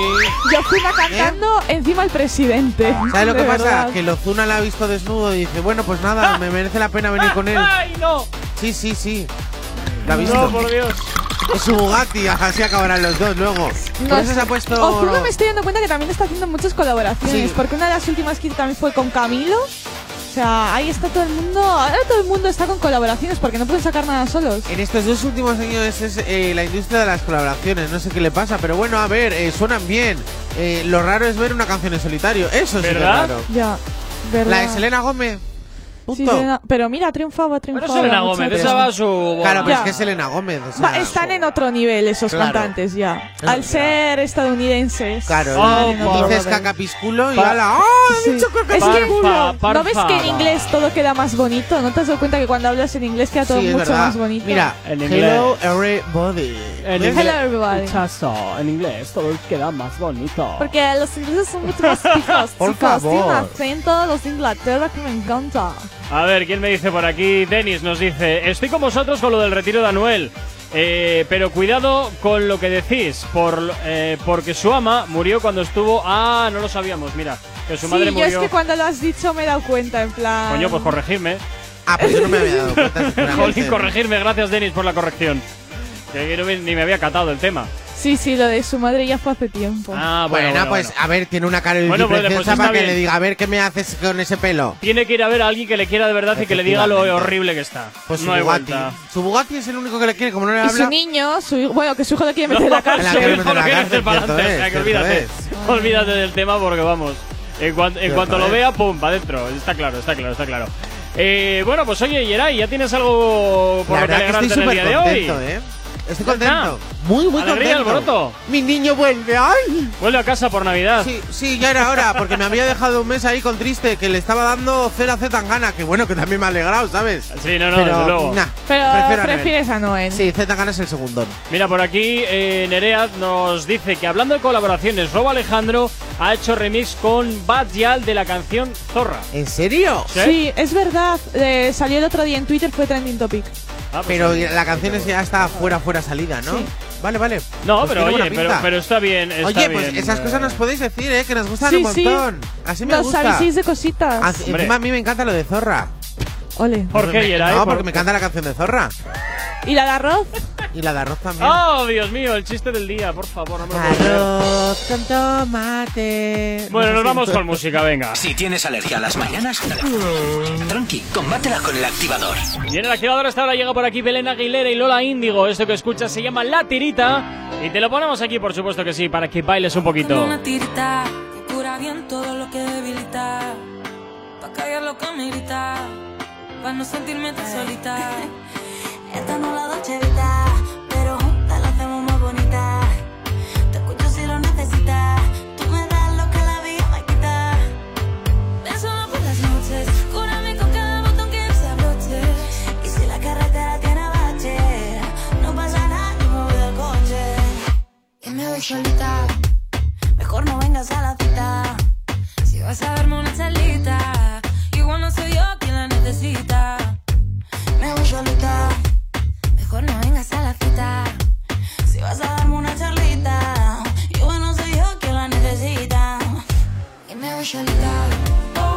Yo fui cantando encima al presidente. ¿Sabes lo que pasa? verdad. Que el Ozuna la ha visto desnudo y dice, bueno, pues nada, me merece la pena venir con él. ¡Ay, no! Sí, sí, sí. La ha visto. No, por Dios. Es su Bugatti, así acabarán los dos luego. No Por eso se ha puesto. Ozuna me estoy dando cuenta que también está haciendo muchas colaboraciones. Sí. Porque una de las últimas que también fue con Camilo. O sea, ahí está todo el mundo. Ahora todo el mundo está con colaboraciones porque no pueden sacar nada solos. En estos dos últimos años es eh, la industria de las colaboraciones, no sé qué le pasa, pero bueno, a ver, eh, suenan bien. Eh, lo raro es ver una canción en solitario, eso sí que es ¿Verdad? raro. Ya, ¿verdad? La de Selena Gómez. Sí. Selena- pero mira, ha triunfado, ha triunfado. Selena la Gómez, muchacha. esa va a su. Claro, pero Ya. es que es Selena Gómez. o sea, Va, están en otro nivel esos Claro. cantantes ya. Claro. Al ser estadounidenses. Claro, otro dices nivel. cacapisculo y Pa- ala, ¡ah! Sí. he dicho Es que, cacapisculo! Parfa, ¿no ves que en inglés todo queda más bonito? ¿No te has dado cuenta que cuando hablas en inglés queda todo Sí, es mucho verdad. más bonito? Mira, En hello everybody. En ¿Ves? inglés, Hello, everybody. Chazo, en inglés todo queda más bonito. Porque los ingleses son mucho más pijos, Por chicos. Tienen un favor. acento, los de Inglaterra, que me encanta. A ver, ¿quién me dice por aquí? Denis nos dice, estoy con vosotros con lo del retiro de Anuel. Eh, pero cuidado con lo que decís, por, eh, porque su ama murió cuando estuvo... Ah, no lo sabíamos, mira, que su sí, madre yo es murió... que cuando lo has dicho me he dado cuenta, en plan... Coño, pues corregirme. Ah, pues yo no me había dado cuenta. Jolín, corregirme, gracias Denis por la corrección. Que no me- ni me había catado el tema. Sí, sí, lo de su madre ya fue hace tiempo. Ah, bueno, Bueno, bueno, pues bueno. a ver, tiene una cara Bueno, pues, preciosa pues está para que bien. le diga, a ver qué me haces con ese pelo. Tiene que ir a ver a alguien que le quiera de verdad y que le diga lo Efectivamente. horrible que está. Pues su no hay Bugatti. vuelta. Su Bugatti es el único que le quiere, como no le y su habla. niño, su hijo- bueno, que su hijo le quiere meter en la cárcel. quiere meter en la que cárcel, hacer para adelante, es, o sea, que cierto olvídate. Olvídate del tema porque vamos. En, cuan- en Cierto cuanto lo es. vea, pum, para adentro. Está claro, está claro, está claro. Eh, bueno, pues oye, Yeray, ¿ya tienes algo por La lo que verdad que alegrarte estoy en el súper día de hoy? contento, ¿eh? Estoy contento. Muy, muy Alegría, contento. alboroto. Mi niño vuelve. ¡Ay! Vuelve a casa por Navidad. Sí, sí, ya era hora, porque me había dejado un mes ahí con triste, que le estaba dando 0 a Z Tangana, que bueno, que también me ha alegrado, ¿sabes? Sí, no, no, Pero, desde luego. nah, Pero prefiero a Noel. prefieres a Noel. Sí, Z Tangana es el segundo. Mira, por aquí eh, Nerea nos dice que hablando de colaboraciones, Robo Alejandro ha hecho remix con Bad Yal de la canción Zorra. ¿En serio? Sí, es verdad. eh, salió el otro día en Twitter, fue trending topic. Ah, pues Pero sí. la canción es ya está fuera, fuera salida, ¿no? Sí. Vale, vale. No, Pues pero oye, pero, pero está bien. Está Oye, pues bien, esas eh. cosas nos podéis decir, ¿eh? Que nos gustan Sí, un sí. montón. Así me Los gusta. de cositas. Encima a mí me encanta lo de Zorra. Ole. ¿Por qué, Yeray? No, ¿Por- porque me encanta la canción de Zorra. ¿Y la de arroz? Y la de arroz también. ¡Oh, Dios mío! El chiste del día, por favor, no me lo puedo. Arroz con tomate. Bueno, No nos vamos con música, venga. Si tienes alergia a las mañanas, tranqui, combátela con el activador. Y en el activador hasta ahora llega por aquí Belén Aguilera y Lola Índigo. Esto que escuchas se llama La Tirita. Y te lo ponemos aquí, por supuesto que sí, para que bailes un poquito. Una tirita que cura bien todo lo que debilita. Pa' callar lo que me grita. Pa' no sentirme tan solita. Esta no la pero juntas la hacemos más bonita. Te escucho si lo necesitas. Tú me das lo que la vida me quita. Solo por las noches. Cúrame con cada botón que se abroche. Y si la carretera tiene bache, no pasa nada, yo me voy del coche. Y me voy solita. Mejor no vengas a la cita. Si vas a darme una charlita. Igual no soy yo me voy solita, mejor no vengas a la cita. Si vas a darme una charlita, yo no soy yo quien la necesita. Y me voy solita.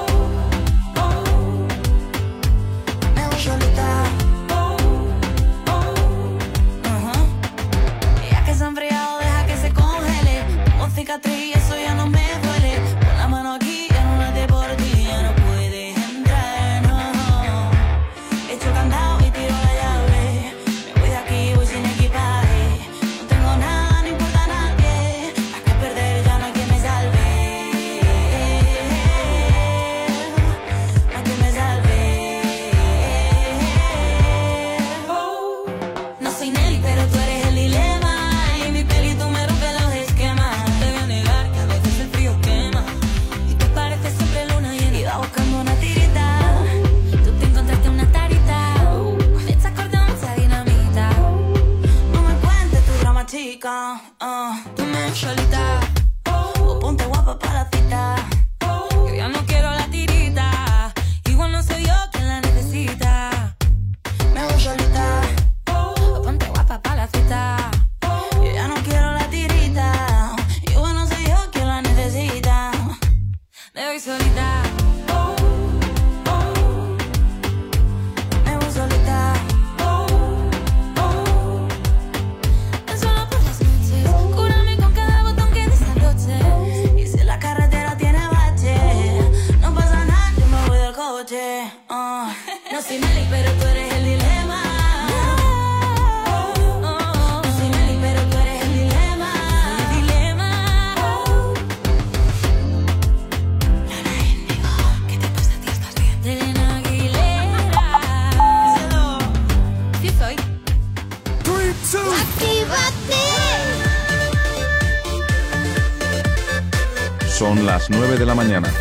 Tú las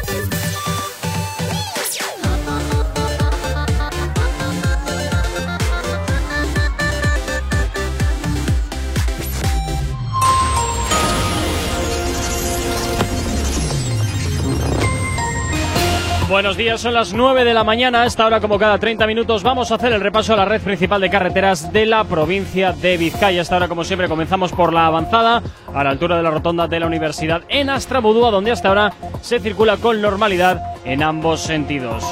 Buenos días, son las 9 de la mañana. A esta hora, como cada 30 minutos, vamos a hacer el repaso a la red principal de carreteras de la provincia de Vizcaya. A esta hora, como siempre, comenzamos por la avanzada, a la altura de la rotonda de la Universidad en Astrabudúa, donde hasta ahora se circula con normalidad en ambos sentidos.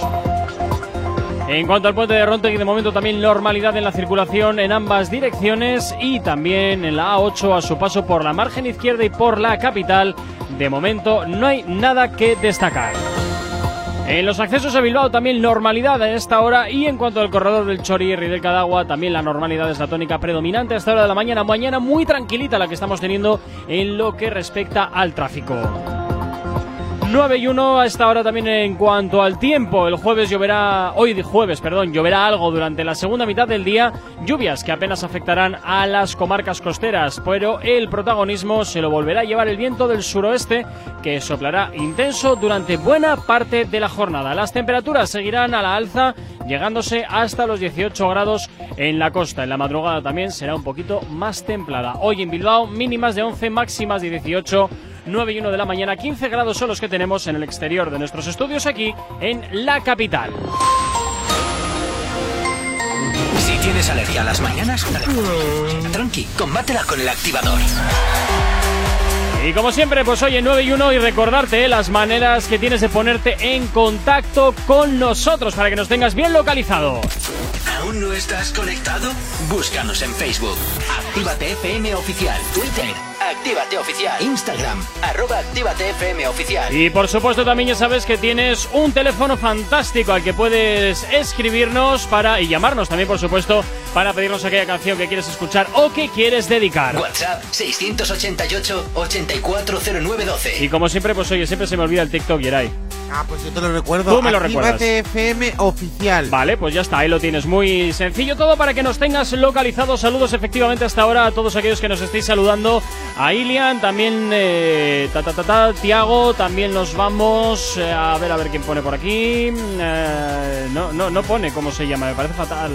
En cuanto al puente de Rontegui, de momento también normalidad en la circulación en ambas direcciones y también en la A8 a su paso por la margen izquierda y por la capital. De momento no hay nada que destacar. En los accesos a Bilbao también normalidad a esta hora y en cuanto al corredor del Chorirri y del Cadagua también la normalidad es la tónica predominante a esta hora de la mañana. Mañana muy tranquilita la que estamos teniendo en lo que respecta al tráfico. 9 y 1 a esta hora también en cuanto al tiempo. El jueves lloverá, hoy jueves, perdón, lloverá algo durante la segunda mitad del día. Lluvias que apenas afectarán a las comarcas costeras, pero el protagonismo se lo volverá a llevar el viento del suroeste que soplará intenso durante buena parte de la jornada. Las temperaturas seguirán a la alza, llegándose hasta los 18 grados en la costa. En la madrugada también será un poquito más templada. Hoy en Bilbao mínimas de 11, máximas de 18. 9 y 1 de la mañana, 15 grados son los que tenemos en el exterior de nuestros estudios aquí en la capital. Si tienes alergia a las mañanas, tranqui, combátela con el activador. Y como siempre, pues hoy en 9 y 1 y recordarte las maneras que tienes de ponerte en contacto con nosotros para que nos tengas bien localizado. ¿Aún no estás conectado? Búscanos en Facebook. Actívate FM Oficial. Twitter. Actívate Oficial. Instagram. Arroba Actívate FM Oficial. Y por supuesto también ya sabes que tienes un teléfono fantástico al que puedes escribirnos para y llamarnos también por supuesto para pedirnos aquella canción que quieres escuchar o que quieres dedicar. WhatsApp 688 840912. Y como siempre, pues oye, siempre se me olvida el TikTok, Yeray. Ah, pues yo te lo recuerdo. Tú me lo Actívate FM oficial. Vale, pues ya está, ahí lo tienes. Muy sencillo todo para que nos tengas localizados. Saludos efectivamente hasta ahora a todos aquellos que nos estéis saludando. A Ilian, también eh, ta, ta, ta, ta, Tiago, también nos vamos eh, a ver a ver quién pone por aquí. Eh, no, no, no pone cómo se llama, me parece fatal.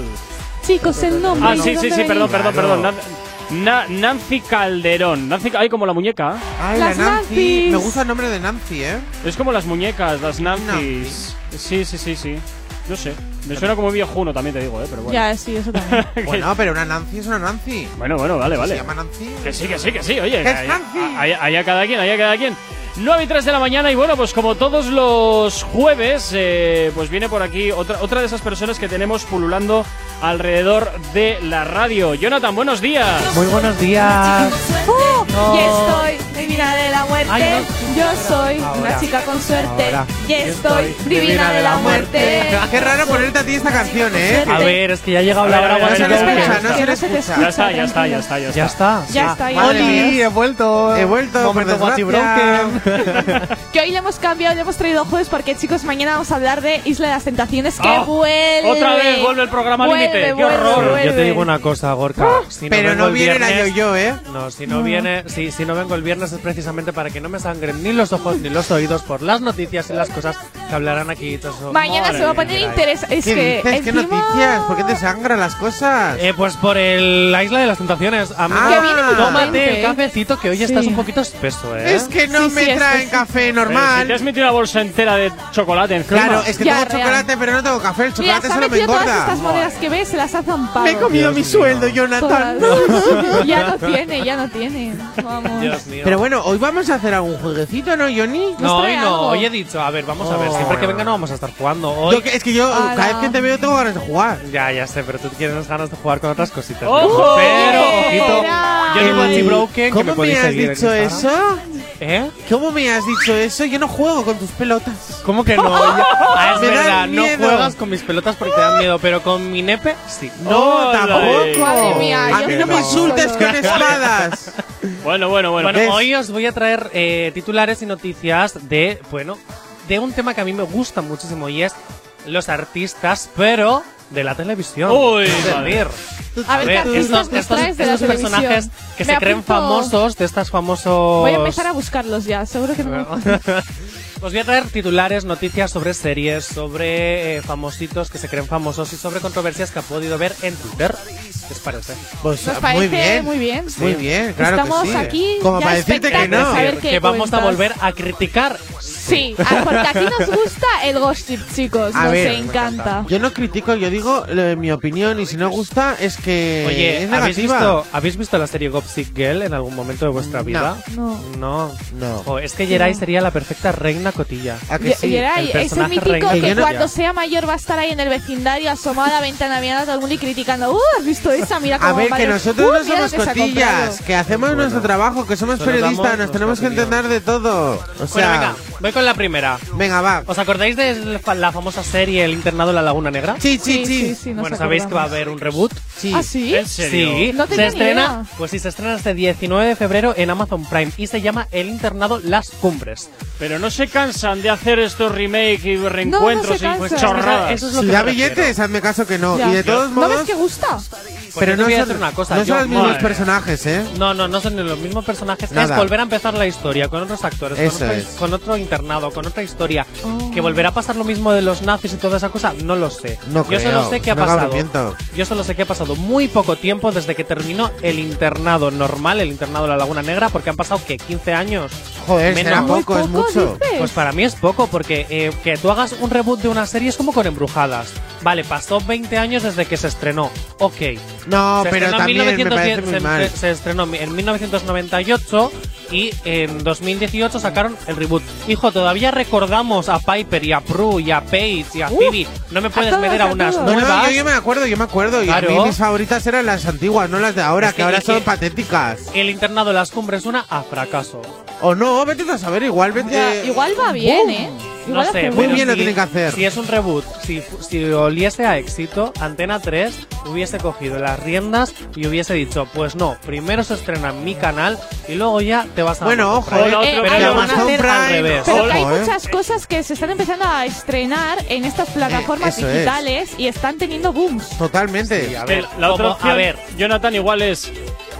Chicos, el nombre. Ah, sí, sí, sí, perdón, perdón, perdón. Nan- Na- Nancy Calderón. Nancy, ay, como la muñeca. Ay, la Nancy. Me gusta el nombre de Nancy, ¿eh? Es como las muñecas, las Nancy's. Sí, sí, sí, sí. No sé. Me suena como viejuno también te digo, ¿eh? Pero bueno. Ya, sí, eso también. Bueno, pero una Nancy es una Nancy. Bueno, bueno, vale, vale. ¿Se llama Nancy? Que sí, que sí, que sí, oye. ¡Que es allá- Nancy! Allá, allá cada quien, allá cada quien. 9 y 3 de la mañana y bueno, pues como todos los jueves, eh, pues viene por aquí otra, otra de esas personas que tenemos pululando alrededor de la radio. Jonathan, buenos días. Muy buenos días. ¡Uh! No. Y estoy divina de la muerte. Ay, Yo soy Ahora. una chica con suerte. Ahora. Y estoy divina de la muerte. Qué raro ponerte a ti esta canción, ¿eh? A ver, es que ya ha llegado la hora a ver, escucha, no se le se escucha. Ya está, ya está, ya está, ya está. Ya está. Ya está, ya Madre está. Oli, he vuelto. He vuelto, Momento. Que hoy le hemos cambiado, le hemos traído jueves porque chicos, mañana vamos a hablar de Isla de las Tentaciones que Ah, vuelve. otra vez vuelve el programa Límite. ¡Qué horror! Yo te digo una cosa, Gorka. Si Pero no viene la yo-yo, ¿eh? No, si no viene, si, si no vengo el viernes es precisamente para que no me sangren ni los ojos ni los oídos por las noticias y las cosas que hablarán aquí. Entonces, Mañana se va a poner mira, interesante. Es ¿Qué que dices? ¿Qué encima- noticias? ¿Por qué te sangran las cosas? Eh, pues por el, la isla de las tentaciones. Amigo, Ah, tómate el ¿eh? cafecito que hoy Sí. estás un poquito espeso, ¿eh? Es que no Sí, me sí, es traen que- café Pero si normal. te has metido una bolsa entera de chocolate encima. Claro, es que Ya, tengo real. chocolate, pero no tengo café. El Mira, chocolate se solo me metido todas engorda. estas monedas que ves, se las ha zampado. Me he comido Dios mi sueldo, Jonathan. Ya no tiene, ya no tiene. Vamos. Dios mío. Pero bueno, hoy vamos a hacer algún jueguecito, ¿no, Johnny? no, hoy no. algo. Hoy he dicho, a ver, vamos a ver. Oh. Siempre que venga no vamos a estar jugando. Hoy. Yo que- es que yo, Ala. cada vez que te veo, tengo ganas de jugar. Ya, ya sé, pero tú tienes ganas de jugar con otras cositas. ¿no? ¡Ojo! Pero, ojito, Era. Johnny El- Watchy Broken, que ¿Cómo me me, podéis has seguir en dicho Instagram. eso? ¿Eh? ¿Cómo me has dicho eso? Yo no juego con tus pelotas. ¿Cómo que no? Ah, es Me dan verdad, no miedo. juegas con mis pelotas porque te dan miedo, pero con mi nepe, sí. No, Hola, tampoco. Madre mía, a yo mí no me insultes con espadas. Bueno, bueno, bueno. Bueno, ¿ves? hoy os voy a traer eh, titulares y noticias de, bueno, de un tema que a mí me gusta muchísimo y es los artistas, pero de la televisión. Uy, decir, A ver, ¿qué artistas estos, nos estos- traes de la estos televisión? personajes que Me se creen apunto- famosos, de estas famosos... Voy a empezar a buscarlos ya, seguro que no. Os voy a traer titulares, noticias sobre series, sobre eh, famositos que se creen famosos y sobre controversias que ha podido ver en Twitter. ¿Qué os parece? Pues Nos muy parece bien. muy bien. Muy bien, claro Estamos que sí. aquí Como para decirte que no. vamos a volver a criticar. Sí, ah, porque aquí nos gusta el gossip, chicos. A nos ver, encanta. Yo no critico, yo digo eh, mi opinión y si no gusta es que Oye, es ¿habéis visto, ¿habéis visto la serie Gossip Girl en algún momento de vuestra vida? No. No. No. Jo, es que Jerai sería la perfecta reina cotilla. ¿A que Ye- sí? Yeray, el ese mítico que que cuando sea mayor va a estar ahí en el vecindario asomado a la ventana mirando a todo el mundo y criticando. ¡Uh, has visto esa! Mira cómo A ver, que nosotros ¡Uh, no mira lo somos que se ha cotillas, comprado! que hacemos nuestro trabajo, que somos periodistas, nos tenemos que entender de todo. O Bueno, sea, venga, voy con la primera. venga, va. ¿Os acordáis de la famosa serie El internado en la Laguna Negra? Sí, sí, Sí, sí. sí, sí, bueno, ¿sabéis que va a haber un reboot? Sí. ¿Ah, sí? ¿En serio? Sí, No se tenía ni estrena, idea. pues sí, se estrena este 19 de febrero en Amazon Prime y se llama El internado Las Cumbres. Pero no se cansan de hacer estos remake y reencuentros cansan. y pues chorradas. eso es lo Si que da billetes, hazme caso que no. Ya. Y de todos ¿No ves modos, que gusta? Pues pero no voy a son, una cosa. no yo- son los mismos Madre. personajes, ¿eh? No, no, no son ni los mismos personajes. Nada. Es volver a empezar la historia con otros actores, Eso con, otro, es. con otro internado, con otra historia. Oh. Que volverá a pasar lo mismo de los nazis y toda esa cosa, no lo sé. No Yo solo creo, sé que ha un pasado. Yo solo sé que ha pasado muy poco tiempo desde que terminó el internado normal, el internado de la Laguna Negra, porque han pasado que 15 años. Joder, Menos. será Muy poco, es poco, mucho. dices. Pues para mí es poco, porque eh, que tú hagas un reboot de una serie es como con embrujadas. Vale, pasó 20 años desde que se estrenó. Ok. No, Se pero estrenó en también me 1900 parece muy se, mal. se estrenó en 1998 y en 2018 sacaron el reboot. Hijo, todavía recordamos a Piper y a Prue y a Paige y a Phoebe. No me puedes meter a a unas todos. No, no, nuevas. yo, yo me acuerdo, yo me acuerdo. Y a mí mis favoritas eran las antiguas, no las de ahora, Es que, que- ahora son que- patéticas. El internado de las cumbres una a fracaso. O no, vete a saber, igual vete. Ya, igual va bien, boom. ¿eh? No Igual sé, muy pero bien lo si- tienen que hacer. Si es un reboot, si, si oliese a éxito, Antena 3 hubiese cogido las riendas y hubiese dicho, pues no, primero se estrena en mi canal y luego ya te vas a Bueno, ojo, eh, pero pero lo van a Amazon hacer al Prime, revés. Pero que hay Ojo, ¿eh? muchas cosas que se están empezando a estrenar en estas plataformas eso es. digitales y están teniendo booms. Totalmente. Sí, a Que ver, la otra como- opción, a ver, Jonathan, igual es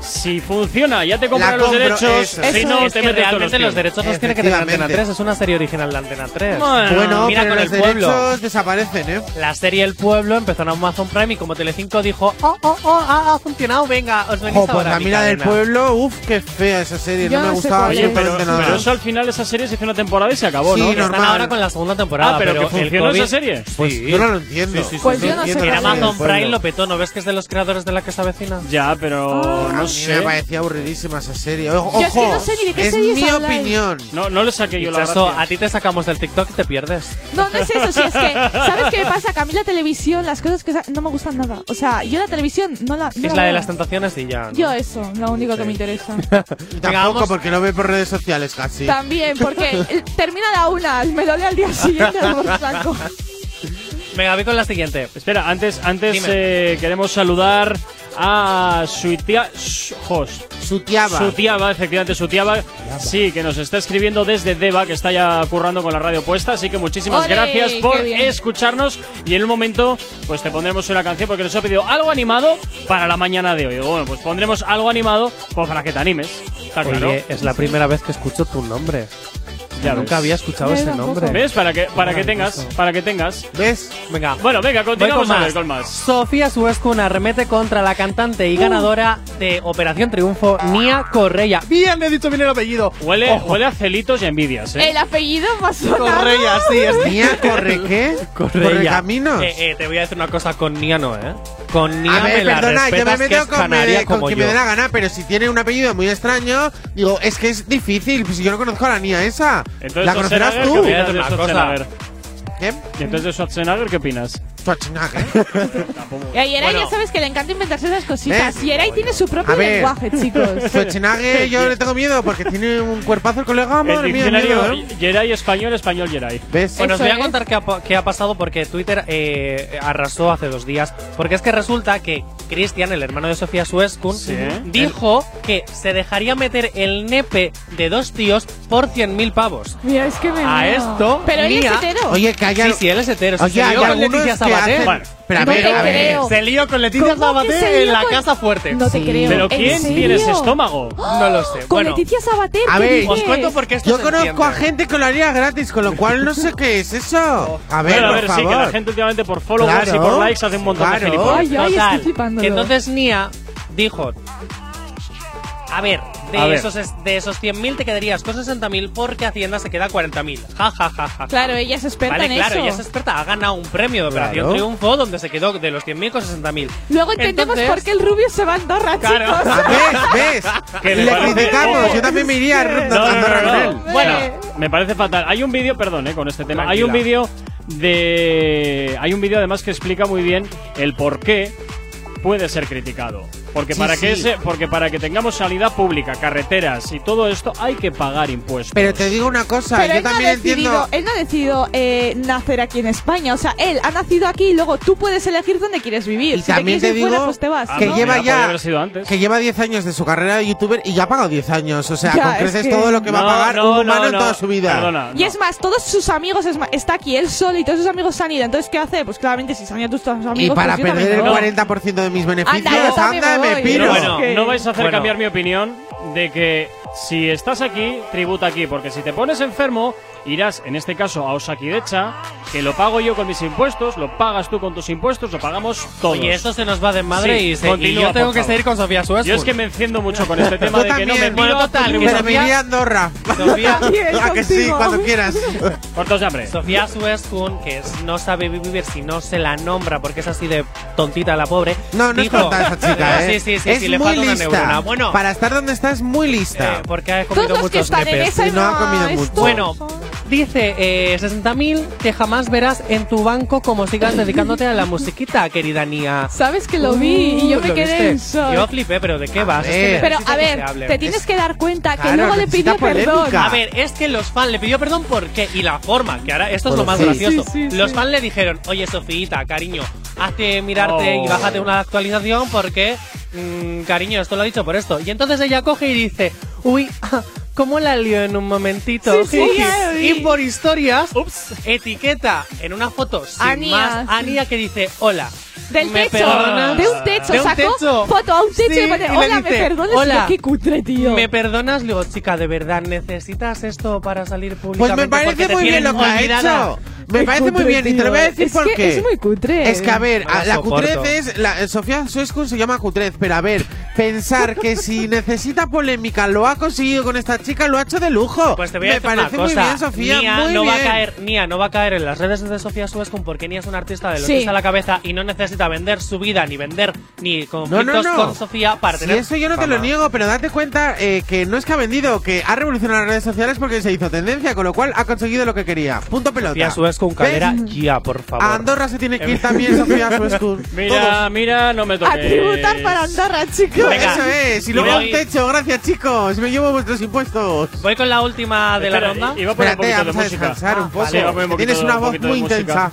si funciona, ya te compras los derechos, eso si no es te metes realmente los derechos los tiene que tener Antena Efectivamente. 3, es una serie original de Antena 3. Bueno, Bueno, mira pero con los el pueblo. derechos desaparecen, ¿eh? La serie El Pueblo empezó en Amazon Prime y como Telecinco dijo, oh, oh, oh, ha, ha funcionado, venga, os venís Ojo, pues ahora la mi mina del cadena". pueblo, uff, qué fea esa serie, no me gustaba. Oye, pero, pero eso al final esa serie se hizo una temporada y se acabó, Sí, ¿no? Están normal. ahora con la segunda temporada, Ah, pero que el funcionó COVID- esa serie. Pues Sí. yo no lo entiendo. Sí, Pues yo no sé Amazon Prime lo petó, ¿no ves que es de los creadores de la que se avecina? Ya, pero Ah. No mí sé. me parecía aburridísima esa serie. Ojo, Yo es que no sé ni de qué es series mi habláis. opinión. No, no le saqué yo la Chaso, gracia. a ti te sacamos del TikTok y te pierdes. No, no es eso, sí, es que, ¿sabes qué me pasa? Que a mí la televisión, las cosas que sa- no me gustan nada. O sea, yo la televisión no la. no es la de veo. las tentaciones y ya. ¿no? Yo eso, lo único que me interesa. Y Venga, Tampoco vamos. porque lo ve por redes sociales casi. También, porque eh, termina la una, me lo leo al día siguiente, lo saco. Venga, voy con la siguiente. Espera, antes, antes eh, queremos saludar a Suitia Jos. Sutiaba. Sutiaba, efectivamente, Sutiaba. Sí, que nos está escribiendo desde Deva, que está ya currando con la radio puesta. Así que muchísimas gracias por escucharnos. Y en un momento, pues te pondremos una canción porque nos ha pedido algo animado para la mañana de hoy. Bueno, pues pondremos algo animado pues, para que te animes. Está claro. Oye, es la primera vez que escucho tu nombre. Ya Nunca había escuchado ese nombre. ¿Ves? Para que, para que tengas, para que tengas. ¿Ves? Venga. Bueno, venga, continuamos con a ver más. con más. Sofía Suescun arremete contra la cantante y ganadora de Operación Triunfo, Nia Correia. Bien, he dicho bien el apellido. Huele, Ojo. huele a celitos y envidias, ¿eh? El apellido más sonado. Correia, sí, es Nia corre qué? Corre caminos. Eh, eh, te voy a decir una cosa con Nia no, ¿eh? Con Nia A ver, me la perdona, yo me que meto con, me, con quien yo. me dé la gana, pero si tiene un apellido muy extraño, digo, es que es difícil, pues si yo no conozco a la niña esa. Entonces, ¿La conocerás tú? ¿qué entonces de Schwarzenegger qué opinas? Schwarzenegger. Y a Yeray Bueno. ya sabes que le encanta inventarse esas cositas. ¿Eh? Yeray tiene su propio ver. lenguaje, chicos. Schwarzenegger yo le tengo miedo porque tiene un cuerpazo el colega, El madre mía, miedo, ¿eh? Yeray español, español Yeray. ¿Ves? Bueno, os Eso voy a contar qué ha, qué ha pasado porque Twitter eh, arrasó hace dos días. Porque es que resulta que Cristian, el hermano de Sofía Suescun, Sí. dijo que se dejaría meter el nepe de dos tíos por 100.000 pavos. Mira, es que me. A esto, Pero él es hetero. Oye, que haya. Sí, sí, él es hetero. sí, Oye, se hay algunos que Sabater. Bueno, Pero a No ver, te a ver. creo. Se lió con Leticia ¿Cómo que se Sabater en lió la con- casa fuerte. No te creo. ¿Pero ¿En quién serio? tiene ese estómago? No lo sé. Con bueno, Leticia Sabater. A ¿qué ver, dices? os cuento porque esto Yo se conozco a entiende. gente que lo haría gratis, con lo cual no sé qué es eso. A ver, Bueno, a por ver, sí, favor. que la gente últimamente por followers y Claro, por likes hace un montón claro. de gilipollas. Ay, ay, Total, estoy flipando. que entonces Nia dijo, a ver, de esos es- de esos 100.000 te quedarías con 60.000 porque Hacienda se queda 40.000. Ja, ja, ja, ja. Claro, ella es experta Vale, en claro, eso. ella es experta, ha ganado un premio de Operación Claro. Triunfo donde se quedó de los 100.000 con 60.000. Luego entendemos Entonces- por qué el rubio se va a Andorra, Claro. chicos. Ah, ¿Ves? ¿Ves? Que le criticamos. Yo también me iría a No, no, no, Andorra no, con no. él. Bueno, me parece fatal. Hay un vídeo, perdón, eh, con este tema. Hay un vídeo de. Hay un vídeo además que explica muy bien el por qué puede ser criticado. Porque Sí, para que ese, porque para que tengamos sanidad pública, carreteras y todo esto hay que pagar impuestos. Pero te digo una cosa, Pero yo él no, ha también decidido, entiendo. él no ha decidido eh, nacer aquí en España. O sea, él ha nacido aquí y luego tú puedes elegir dónde quieres vivir. Y si también te ir fuera, digo pues te vas. Ah, que no, lleva podría ya haber sido antes. que lleva 10 años de su carrera de youtuber y ya ha pagado 10 años. O sea, Ya, con es creces que- todo lo que va a pagar no, un humano no, en no. toda su vida. Perdona, Y es más, todos sus amigos, es más, está aquí él solo y todos sus amigos se han ido. Entonces, ¿qué hace? Pues claramente, si se han ido tus amigos. Y para pues también perder el me voy. 40% de mis beneficios, también anda, me piro. Es bueno, no vais a hacer Bueno. cambiar mi opinión de que si estás aquí, tributa aquí, porque si te pones enfermo, irás en este caso a Osakidecha, que lo pago yo con mis impuestos, lo pagas tú con tus impuestos, lo pagamos todos. Oye, esto se nos va de madre Sí, y, se- y continúa, yo tengo que seguir con Sofía Suescun. Yo es que me enciendo mucho con este tema de que no me Bueno, total, que. Pero me Sofía- iría a Andorra. Sofía, ¿A que sí? Cuando quieras. Cortos de hambre. Sofía Suescun, que no sabe vivir si no se la nombra porque es así de tontita la pobre. No, no dijo- es tonta esa chica, ¿eh? Sí, sí, sí, es sí, le muy falta una lista. neurona. Bueno, Para estar donde está es muy lista. eh, porque ha comido Todos muchos nepes. y no ha comido mucho. Bueno, dice eh, 60.000 que jamás verás en tu banco como sigas dedicándote a la musiquita, querida Nia. Sabes que lo vi y yo me ¿Lo quedé viste? en shock. Yo flipé, pero ¿de qué vas? Es que ver. Pero, necesito a que ver, hable. te tienes que dar cuenta que Claro, luego le necesita pidió perdón. polémica. A ver, es que los fans le pidió perdón por qué y la forma, que ahora esto es lo más sí. gracioso. Sí, sí, los sí. fans le dijeron, oye Sofita, cariño, hazte mirarte Oh. y bájate una actualización porque, mm, cariño, esto lo ha dicho por esto. Y entonces ella coge y dice, uy, ¿cómo la lío en un momentito? Sí, sí, Jiji". ya lo vi. y por historias, etiqueta en una foto sin A Nia, más sí. Nia que dice, hola. Del ¿Me techo, perdonas? de un techo, De un sacó techo. foto a un techo Sí, y pone, y le hola, me perdonas, "Hola, Y yo, qué cutre, tío. ¿Me perdonas? Le digo, chica, de verdad, ¿necesitas esto para salir Pues públicamente? me parece muy bien lo que ha hecho. Me parece muy bien y te lo voy a decir Es por qué. es muy cutre. Es que, a ver, a- la soporto. cutrez es. La, Sofía Suescun se llama cutrez, pero a ver, pensar que si necesita polémica lo ha conseguido con esta chica, lo ha hecho de lujo. Pues te voy a Me decir parece una cosa. muy bien, Sofía. Nia muy no va a caer, Nia no va a caer en las redes de Sofía Suescun porque Nia es una artista de lo Sí. que está a la cabeza y no necesita vender su vida ni vender ni conflictos no, no. con Sofía para Si tener. eso yo no te lo niego, pero date cuenta eh, que no es que ha vendido, que ha revolucionado las redes sociales porque se hizo tendencia, con lo cual ha conseguido lo que quería. Punto pelota. Sofía Suescun, ¿Ves? calera, ya, por favor. A Andorra se tiene que ir también Sofía Suescun. Mira, mira, no me toques. A tributar para Andorra, chicos. Venga. Eso es. Y luego un techo. Gracias, chicos. Me llevo vuestros impuestos. Voy con la última de la ronda. iba a poner un Espérate, de vamos a descansar un poco. Sí, va a poner un Que tienes una un voz muy intensa.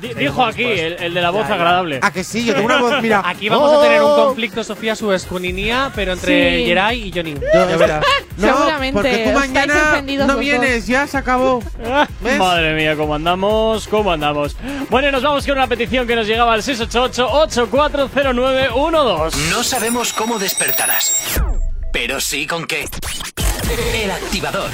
Di- Dijo aquí, el, el de la voz Ya, ya. Agradable. Ah, que sí, yo tengo una voz, mira. Aquí vamos a tener un Oh. conflicto, Sofía Inia, pero entre Sí. Geray y Johnny. Yo- Ya verás. No, Seguramente, porque tú estáis mañana ofendidos no los vienes, ya se acabó. ¿Ves? Madre mía, cómo andamos, cómo andamos. Bueno, nos vamos con una petición que nos llegaba al 688-840912. No sabemos cómo despertarás, pero sí con qué. El activador.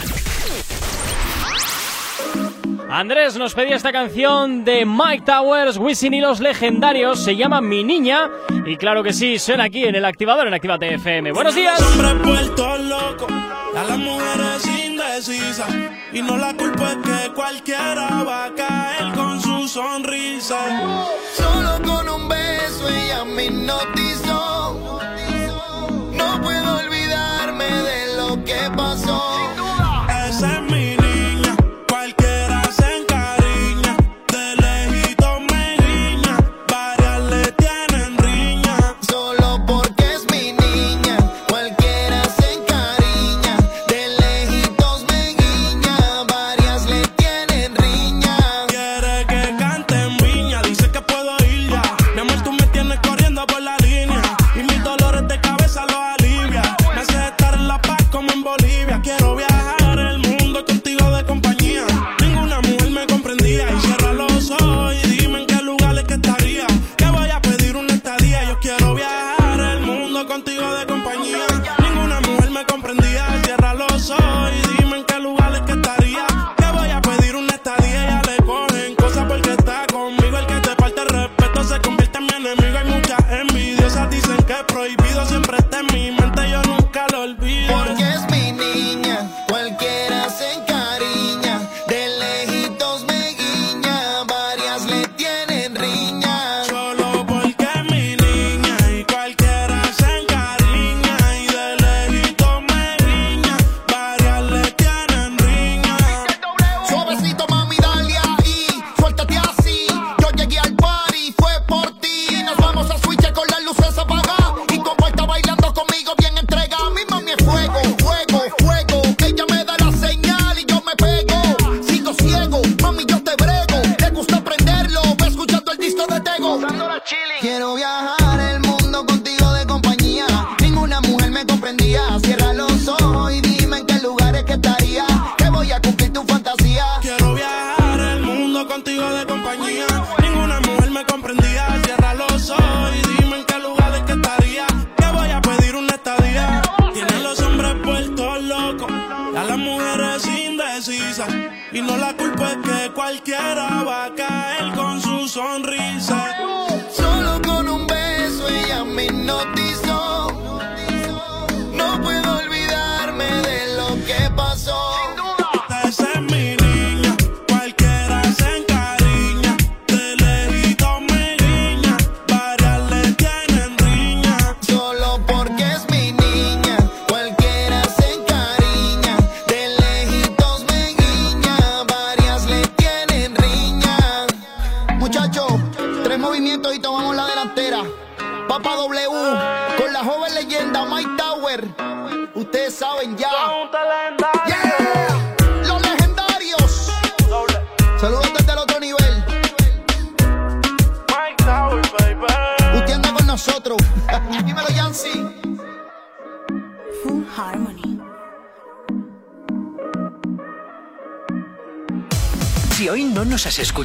Andrés nos pedía esta canción de Mike Towers, Wisin y los legendarios. Se llama Mi Niña. Y claro que sí, suena aquí en el activador en Activate FM. ¡Buenos días! Hombres vueltos locos, a las mujeres indecisas. Y no la culpa es que cualquiera va a caer con su sonrisa. Solo con un beso ella me hipnotizó.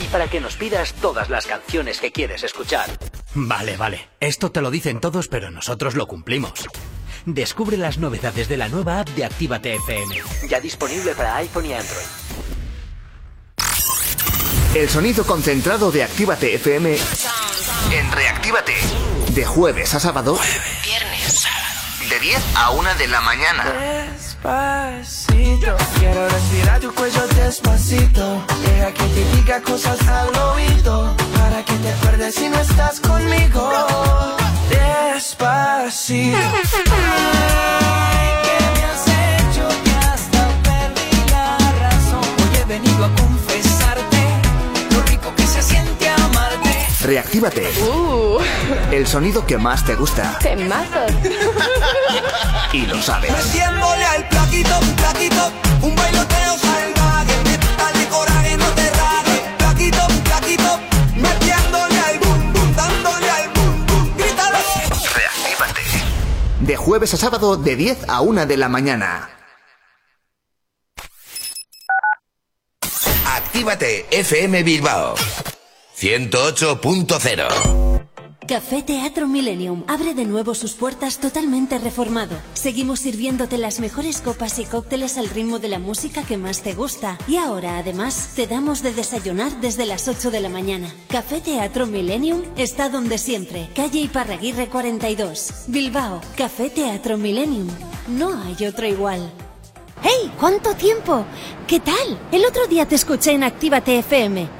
Y para que nos pidas todas las canciones que quieres escuchar. Vale, vale. Esto te lo dicen todos, pero nosotros lo cumplimos. Descubre las novedades de la nueva app de Actívate FM. Ya disponible para iPhone y Android. El sonido concentrado de Actívate FM en Reactívate. De jueves a sábado. Viernes, sábado. De 10 a 1 de la mañana. Despacito, quiero respirar tu cuello despacito. Deja que te diga cosas al oído. Para que te acuerdes si no estás conmigo. Despacito. Ay, ¿qué me has hecho? Que hasta perdí la razón. Hoy he venido a confesarte lo rico que se siente amarte. Reactívate. El sonido que más te gusta. Temazos. Y lo sabes. Metiéndole al plaquito, plaquito, un bailoteo salvaje. Dale coraje, no te rajes. Plaquito, plaquito, metiéndole al bum bum, dándole al bum bum. Grítalo. Reactívate. De jueves a sábado de 10 a 1 de la mañana. Actívate FM Bilbao 108.0 Café Teatro Millennium abre de nuevo sus puertas totalmente reformado. Seguimos sirviéndote las mejores copas y cócteles al ritmo de la música que más te gusta. Y ahora, además, te damos de desayunar desde las 8 de la mañana. Café Teatro Millennium está donde siempre. Calle Iparraguirre 42. Bilbao. Café Teatro Millennium. No hay otro igual. ¡Hey! ¿Cuánto tiempo? ¿Qué tal? El otro día te escuché en Actívate FM.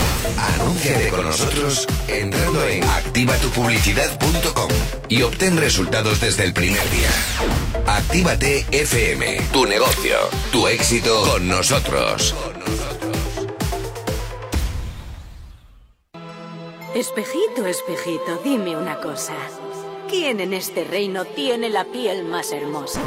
Anúnciate con nosotros entrando en activatupublicidad.com y obtén resultados desde el primer día. Actívate FM, tu negocio, tu éxito con nosotros. Espejito, espejito, dime una cosa. ¿Quién en este reino tiene la piel más hermosa?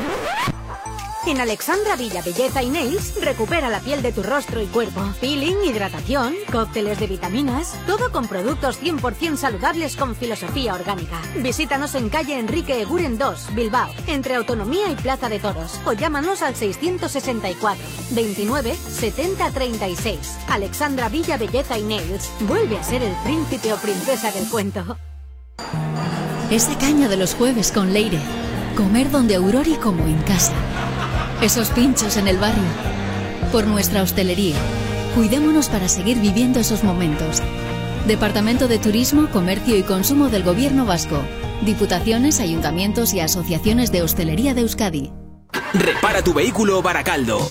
En Alexandra Villa Belleza y Nails recupera la piel de tu rostro y cuerpo. Peeling, hidratación, cócteles de vitaminas, todo con productos 100% saludables con filosofía orgánica. Visítanos en calle Enrique Eguren 2, Bilbao, entre Autonomía y Plaza de Toros, o llámanos al 664 29 70 36. Alexandra Villa Belleza y Nails vuelve a ser el príncipe o princesa del cuento. Esa caña de los jueves con Leire. Comer donde Aurori como en casa. Esos pinchos en el barrio. Por nuestra hostelería. Cuidémonos para seguir viviendo esos momentos. Departamento de Turismo, Comercio y Consumo del Gobierno Vasco. Diputaciones, ayuntamientos y asociaciones de hostelería de Euskadi. Repara tu vehículo Baracaldo.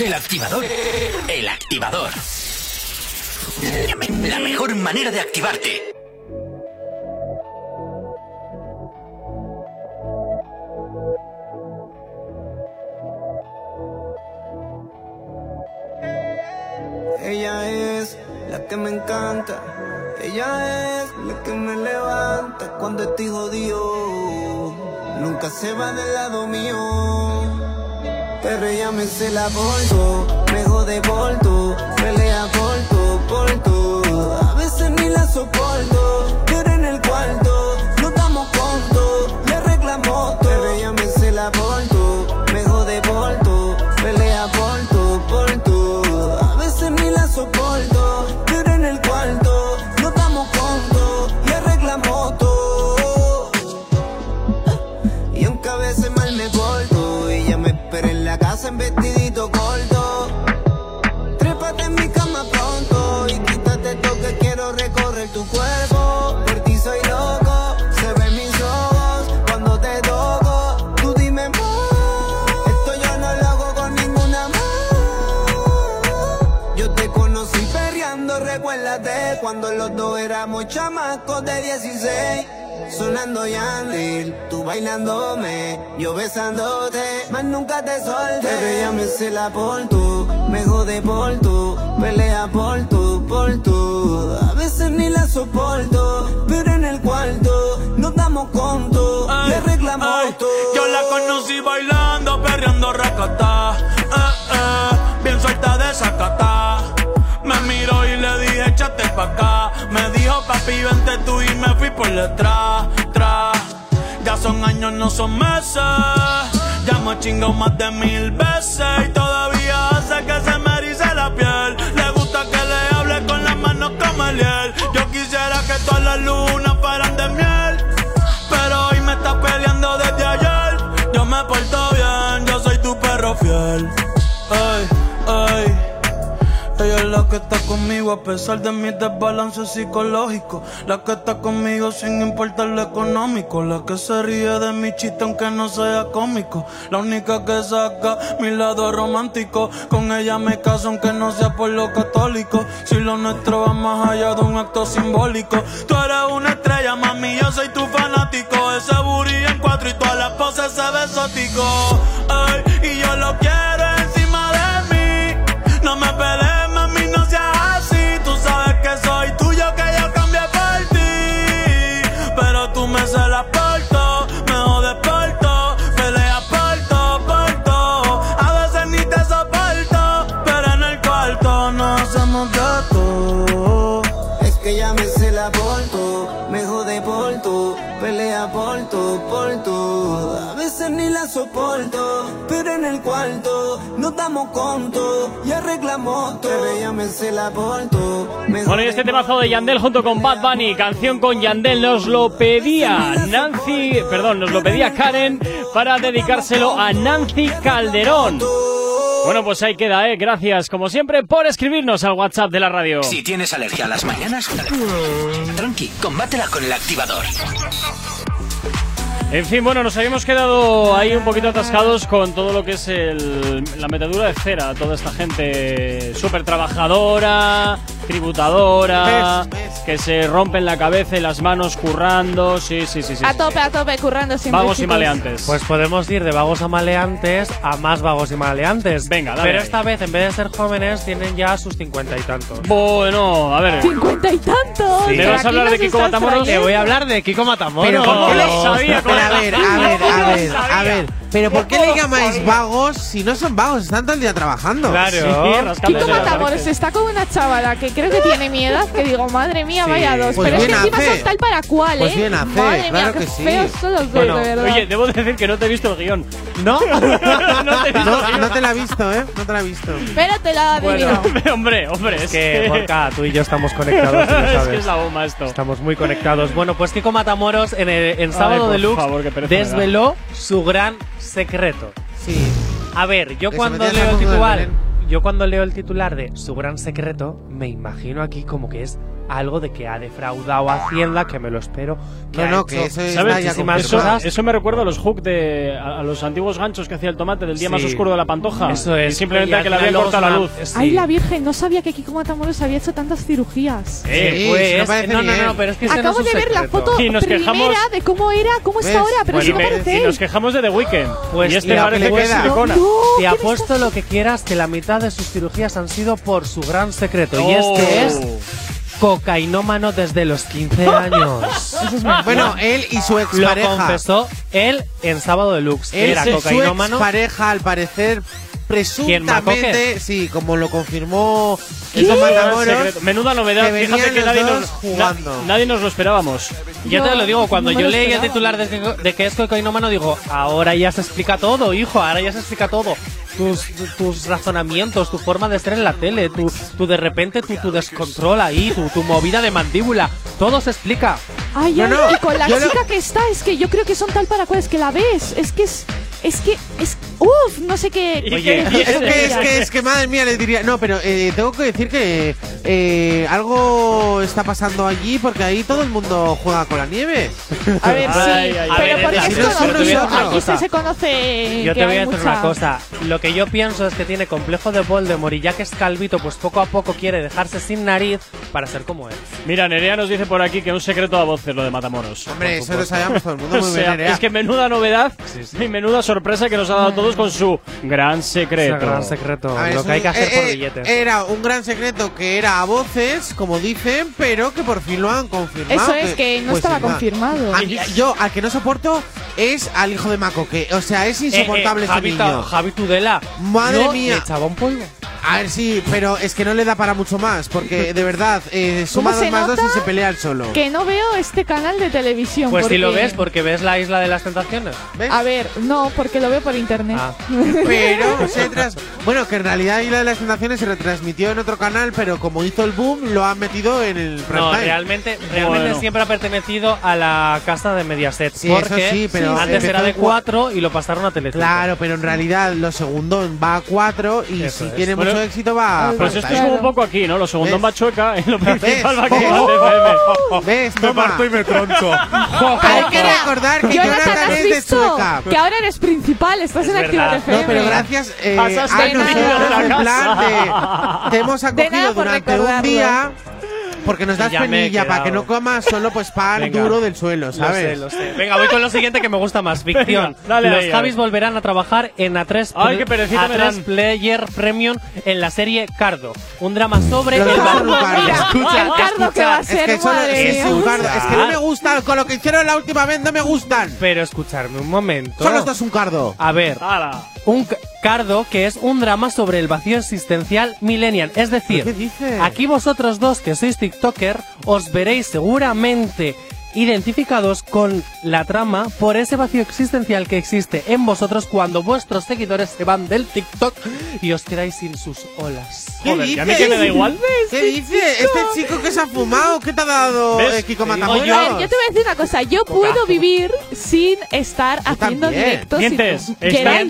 El activador. El activador. La mejor manera de activarte. Ella es la que me encanta. Ella es la que me levanta cuando estoy jodido. Nunca se va del lado mío. Pero ella me se la volto, me jode volto, pelea volto, volto. A veces ni la soporto, los dos éramos chamacos de 16. Sonando Yandel, tú bailándome, yo besándote, más nunca te solté. Pero ella me se la por tú, me jode por tú, pelea por tú, por tú. A veces ni la soporto, pero en el cuarto nos damos conto y arreglamos todo. Yo la conocí bailando, perreando racata. Eh, eh, bien suelta de sacata. Me miró y le dije, Me dijo, papi, vente tú y me fui por detrás, tras. Ya son años, no son meses. Ya me chingo más de mil veces y todavía hace que se la que está conmigo a pesar de mis desbalances psicológicos. La que está conmigo sin importar lo económico. La que se ríe de mi chiste aunque no sea cómico. La única que saca mi lado romántico. Con ella me caso aunque no sea por lo católico. Si lo nuestro va más allá de un acto simbólico. Tú eres una estrella, mami, yo soy tu fanático. Ese booty en cuatro y todas las poses se ve exótico. Ay, y yo lo quiero damos conto y arreglamos todo. Bueno, y este temazo de Yandel junto con Bad Bunny, canción con Yandel, nos lo pedía Nancy, perdón, nos lo pedía Karen para dedicárselo a Nancy Calderón. Bueno, pues ahí queda, ¿eh? Gracias, como siempre, por escribirnos al WhatsApp de la radio. Si tienes alergia a las mañanas, tranqui, combátela con el activador. En fin, bueno, nos habíamos quedado ahí un poquito atascados con todo lo que es el- la metedura de cera, toda esta gente súper trabajadora, tributadora, que se rompen la cabeza y las manos currando, sí, sí, sí, sí. A sí, tope, a tope, currando siempre. Vagos y maleantes. Pues podemos ir de vagos a maleantes a más vagos y maleantes. Venga, dale Pero ahí. esta vez, en vez de ser jóvenes, tienen ya sus cincuenta y tantos. Bueno, a ver. Cincuenta y tantos. Sí. ¿Me vas a hablar de Kiko Matamoros? Te voy a hablar de Kiko Matamoros. Pero ¿por qué le- lo sabía, Pero a ver, a ver, a ver, a ver. Pero ¿por qué le llamáis vagos si no son vagos? Están todo el día trabajando. Claro. Sí, Kiko la Matamoros está con una chavala que creo que tiene mi edad, que digo, madre mía, Sí. vaya dos. Pues Pero es que encima hace. son tal para cual, Pues ¿eh? bien hace, madre mía, claro qué que sí. feos son los dos, Bueno, de verdad. Oye, debo decir que no te he visto el guion. ¿No? no te he visto No, no te la he visto, ¿eh? No te la he visto. Pero te la adivino. Bueno, hombre, hombre, es que, Gorka, tú y yo estamos conectados, lo es que es la bomba esto. Estamos muy conectados. Bueno, pues Kiko Matamoros en, el, en Sábado por Deluxe favor, desveló su gran secreto. Sí. A ver, yo cuando leo el titular, yo cuando leo el titular de su gran secreto, me imagino aquí como que es algo de que ha defraudado a Hacienda, que me lo espero. Que No, no, que eso es ¿Sabes? Eso, cosas. eso me recuerda a los hook de. a, a los antiguos ganchos que hacía el tomate del día Sí. más oscuro de la pantoja. Eso es. Y simplemente Y a que le final cortado la luz. es una- Ay, sí. la Virgen, no sabía que Kiko Matamoros había hecho tantas cirugías. Eh, Sí, Pues, sí, no, no, bien. no, pero es que ese no Acabo es de ver la foto Y nos primera quejamos- de cómo era, cómo está ¿Ves? ahora, pero Pues sí y, no me- parece y él. nos quejamos de The Weeknd. Pues y este parece ¿qué le que es queda? silicona. No, Te ¿qué apuesto lo que quieras que la mitad de sus cirugías han sido por su gran secreto. Y Oh. este es cocainómano desde los 15 años. Bueno, él y su Lo expareja. confesó él en Sábado Deluxe. Él Era y su cocainómano. expareja, al parecer. Presuntamente, sí, como lo confirmó Matamoros, secreto. Menuda novedad. que Fíjate que nadie nos, jugando. na- nadie nos lo esperábamos. Ya te lo digo, cuando no yo leí el titular de que, de que es cocainómano, digo, ahora ya se explica todo, hijo, ahora ya se explica todo. Tus, tu- tus razonamientos, tu forma de estar en la tele, tu, tu de repente tu, tu descontrol ahí, tu, tu movida de mandíbula, todo se explica. Ay, No, ay, no, y con la yo chica que está, es que yo creo que son tal para cual, es que la ves, es que es, es que, es, uff, no sé qué. Decir Es que, es que, es que, madre mía, les diría. No, pero eh, tengo que decir que eh, algo está pasando allí porque ahí todo el mundo juega con la nieve. A ver, sí, Ay, ay, pero ay, porque es conocido, aquí se, se conoce Yo que te voy a decir mucha- una cosa, lo que yo pienso es que tiene complejo de Voldemort y ya que es calvito, pues poco a poco quiere dejarse sin nariz para ser como él. Mira, Nerea nos dice por aquí que un secreto a voces lo de Matamoros. Hombre, eso lo sabíamos todo el mundo O muy sea, bien. Nerea. es que menuda novedad y menuda sorpresa que nos ha dado todo todos con su gran secreto. Ese gran secreto. Lo que hay que hacer eh, por eh, billetes. Era un gran secreto que era a voces, como dicen, pero que por fin lo han confirmado. Eso es, que no estaba sin más. confirmado. A mí- yo, al que no soporto es al hijo de Maco, que, o sea, es insoportable Eh, eh, este Javi, niño. Javi Tudela. Madre mía. Le echaba un polvo. A ver, sí, pero es que no le da para mucho más, porque de verdad, eh, suma ¿Cómo dos más dos y se pelea el solo. Que no veo este canal de televisión. Pues si lo ves, porque ves la isla de las tentaciones. A ver, no, porque lo veo por internet. Ah. Pero se tras... Bueno, que en realidad Isla de las Tentaciones se retransmitió en otro canal, pero como hizo el boom, lo han metido en el prime No, time. realmente, realmente Bueno. siempre ha pertenecido a la casa de Mediaset. Sí, eso porque sí, pero antes empezó era de en cua- 4 y lo pasaron a Telecinco. Claro, pero en realidad lo segundo va a 4 y Eso si es. tiene Bueno, mucho éxito va a Pues prime esto time. es como un poco aquí, ¿no? Lo segundo ¿Ves? va chueca y lo principal va a ¿Ves? Actívate FM. ¿Ves? Me Toma. parto y me troncho. Hay que recordar que Jonathan, Jonathan ¿has es de visto? Sueca. Que ahora eres principal, estás en Actívate verdad. FM. No, pero gracias eh, casa. plan de te hemos acogido durante un día porque nos das penilla para que no comas solo pues pan Venga. duro del suelo, Lo ¿sabes? sé, lo sé. Venga, voy con lo siguiente que me gusta más. Ficción. Venga, dale Los Javis ver. volverán a trabajar en A3, Ay, qué perecita me A3 dan. Player Premium en la serie Cardo. Un drama sobre Lo el dejo bar- en un cardo. Escucha, el cardo que va a ser, Es que, solo- madre es, un cardo. es que no me gustan, con lo que hicieron la última vez no me gustan. Pero escucharme un momento. Solo esto es un cardo. A ver, Hala. un Cardo que es un drama sobre el vacío existencial millennial. Es decir, ¿Qué dices? aquí vosotros dos que sois TikToker os veréis seguramente identificados con la trama por ese vacío existencial que existe en vosotros cuando vuestros seguidores se van del TikTok y os quedáis sin sus olas. ¿Qué Joder, dices? que a mí que me da igual. ¿Qué dice? Este chico que se ha fumado, ¿qué te ha dado ¿Ves? eh, Kiko digo A ver, Matamoros? yo te voy a decir una cosa. Yo puedo vivir sin estar haciendo también. directos. y tú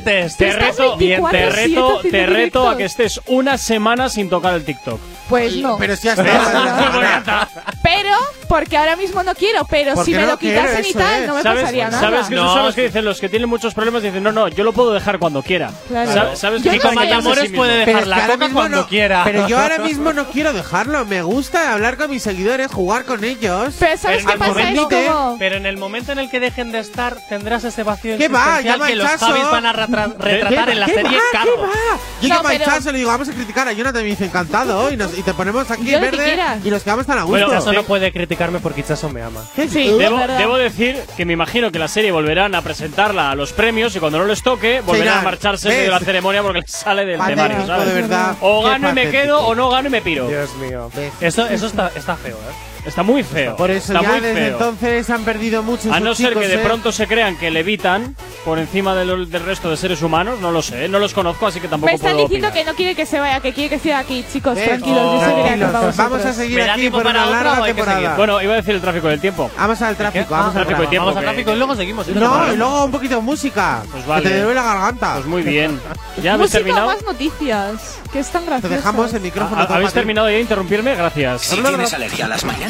te estás reto, 24/7 te reto, haciendo te reto a que estés una semana sin tocar el TikTok. Pues no. Pero si has. Pero, porque ahora mismo no quiero, pero si me no lo quitasen y eso tal, es. no me ¿Sabes, pasaría nada. ¿Sabes que son los que dicen los que tienen muchos problemas? Dicen, no, no, yo lo puedo dejar cuando quiera. Claro. Sa- ¿Sabes que mismo? puede Pero dejar es que la ahora coca mismo cuando quiera. Pero yo ahora mismo no quiero dejarlo. Me gusta hablar con mis seguidores, jugar con ellos. Pero ¿sabes qué en el pasa? Pero en el momento en el que dejen de estar, tendrás ese vacío ¿Qué va? existencial que los. Javis van a retra- retratar en la ¿Qué serie va? Cardo. ¿Qué va? Yo Chaso y le digo, vamos a criticar a Jonathan. Y me dice, encantado. Y, nos- y te ponemos aquí Yo lo que verde quieras. y nos quedamos tan a gusto. Bueno, Chaso no puede criticarme porque Chaso me ama. Sí, Debo, es verdad. debo decir que me imagino que la serie volverán a presentarla a los premios y cuando no les toque volverán a marcharse ¿Ves? de la ceremonia porque les sale del Patético, temario, ¿sabes? de verdad. O Qué gano y me patético. quedo o no gano y me piro. Dios mío. ¿Ves? Eso, eso está, está feo, ¿eh? Está muy feo. Por eso está ya muy desde feo. entonces han perdido muchos A no ser chicos, que de ¿eh? pronto se crean que levitan por encima del, del resto de seres humanos, no lo sé, no los conozco, así que tampoco Me están puedo diciendo opinar. que no quiere que se vaya, que quiere que siga aquí, chicos. ¿Ves? Tranquilos, Oh, Tranquilos, para vamos a seguir ¿Me da aquí por una larga que temporada. Bueno, iba a decir el tráfico del tiempo. Vamos al tráfico, Ah, vamos al tráfico y tráfico. tiempo. Vamos al que- tráfico y luego seguimos. ¿sí? No, y luego un poquito de música. Pues Que vale. te duele la garganta. Pues muy bien. ¿Ya habéis terminado? más noticias, que están Te graciosas. dejamos el micrófono. ¿Ha- todo ¿Habéis terminado ya de interrumpirme? Gracias. Si tienes alergia a las mañanas,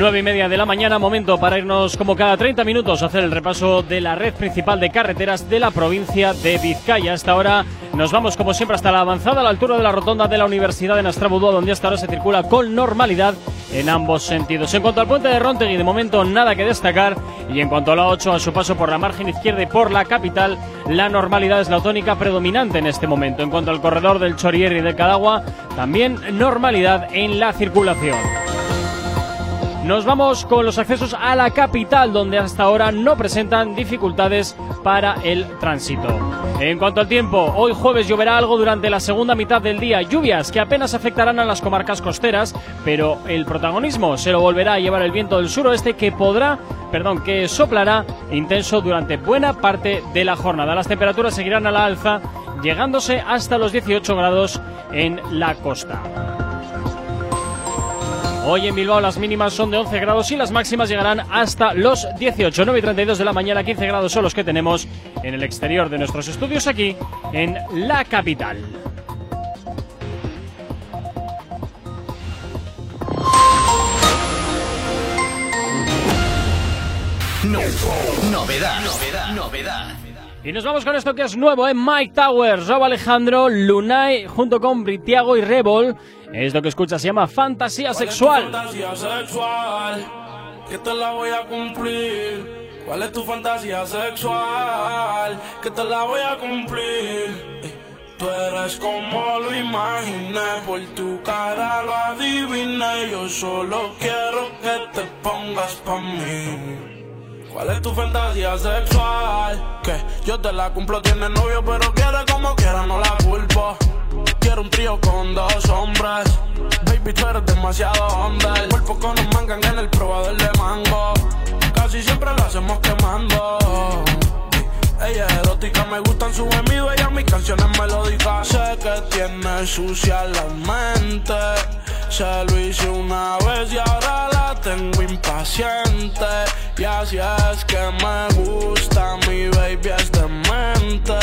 Nueve y media de la mañana, momento para irnos como cada 30 minutos a hacer el repaso de la red principal de carreteras de la provincia de Vizcaya. Hasta ahora nos vamos como siempre hasta la avanzada a la altura de la rotonda de la Universidad de Nastrabudúa, donde hasta ahora se circula con normalidad en ambos sentidos. En cuanto al puente de Rontegui, de momento nada que destacar. Y en cuanto a la 8, a su paso por la margen izquierda y por la capital, la normalidad es la tónica predominante en este momento. En cuanto al corredor del Chorier y del Cadagua, también normalidad en la circulación. Nos vamos con los accesos a la capital, donde hasta ahora no presentan dificultades para el tránsito. En cuanto al tiempo, hoy jueves lloverá algo durante la segunda mitad del día. Lluvias que apenas afectarán a las comarcas costeras, pero el protagonismo se lo volverá a llevar el viento del suroeste que podrá, perdón, que soplará intenso durante buena parte de la jornada. Las temperaturas seguirán a la alza, llegándose hasta los 18 grados en la costa. Hoy en Bilbao las mínimas son de 11 grados y las máximas llegarán hasta los 18. 9 y 32 de la mañana, 15 grados son los que tenemos en el exterior de nuestros estudios aquí en la capital. No, novedad, novedad, novedad. Y nos vamos con esto que es nuevo, ¿eh? Mike Towers, Rob Alejandro, Lunay, junto con Britiago y Rebol. Esto que escuchas se llama Fantasía Sexual. fantasía sexual? Que te la voy a cumplir. ¿Cuál es tu fantasía sexual? Que te la voy a cumplir. Eh, Tú eres como lo imaginé, por tu cara lo adiviné. Yo solo quiero que te pongas pa' mí. ¿Cuál es tu fantasía sexual? Que yo te la cumplo, tienes novio, pero quiere como quiera, no la culpo. Quiero un trío con dos hombres. Baby, tú eres demasiado hombre. El cuerpo con un mangan en el probador de mango. Casi siempre lo hacemos quemando. Ella es erótica, me gustan sus gemidos, ella mis canciones melódicas. Sé que tiene sucia la mente. Se lo hice una vez y ahora la tengo impaciente. Y así es que me gusta, mi baby es demente.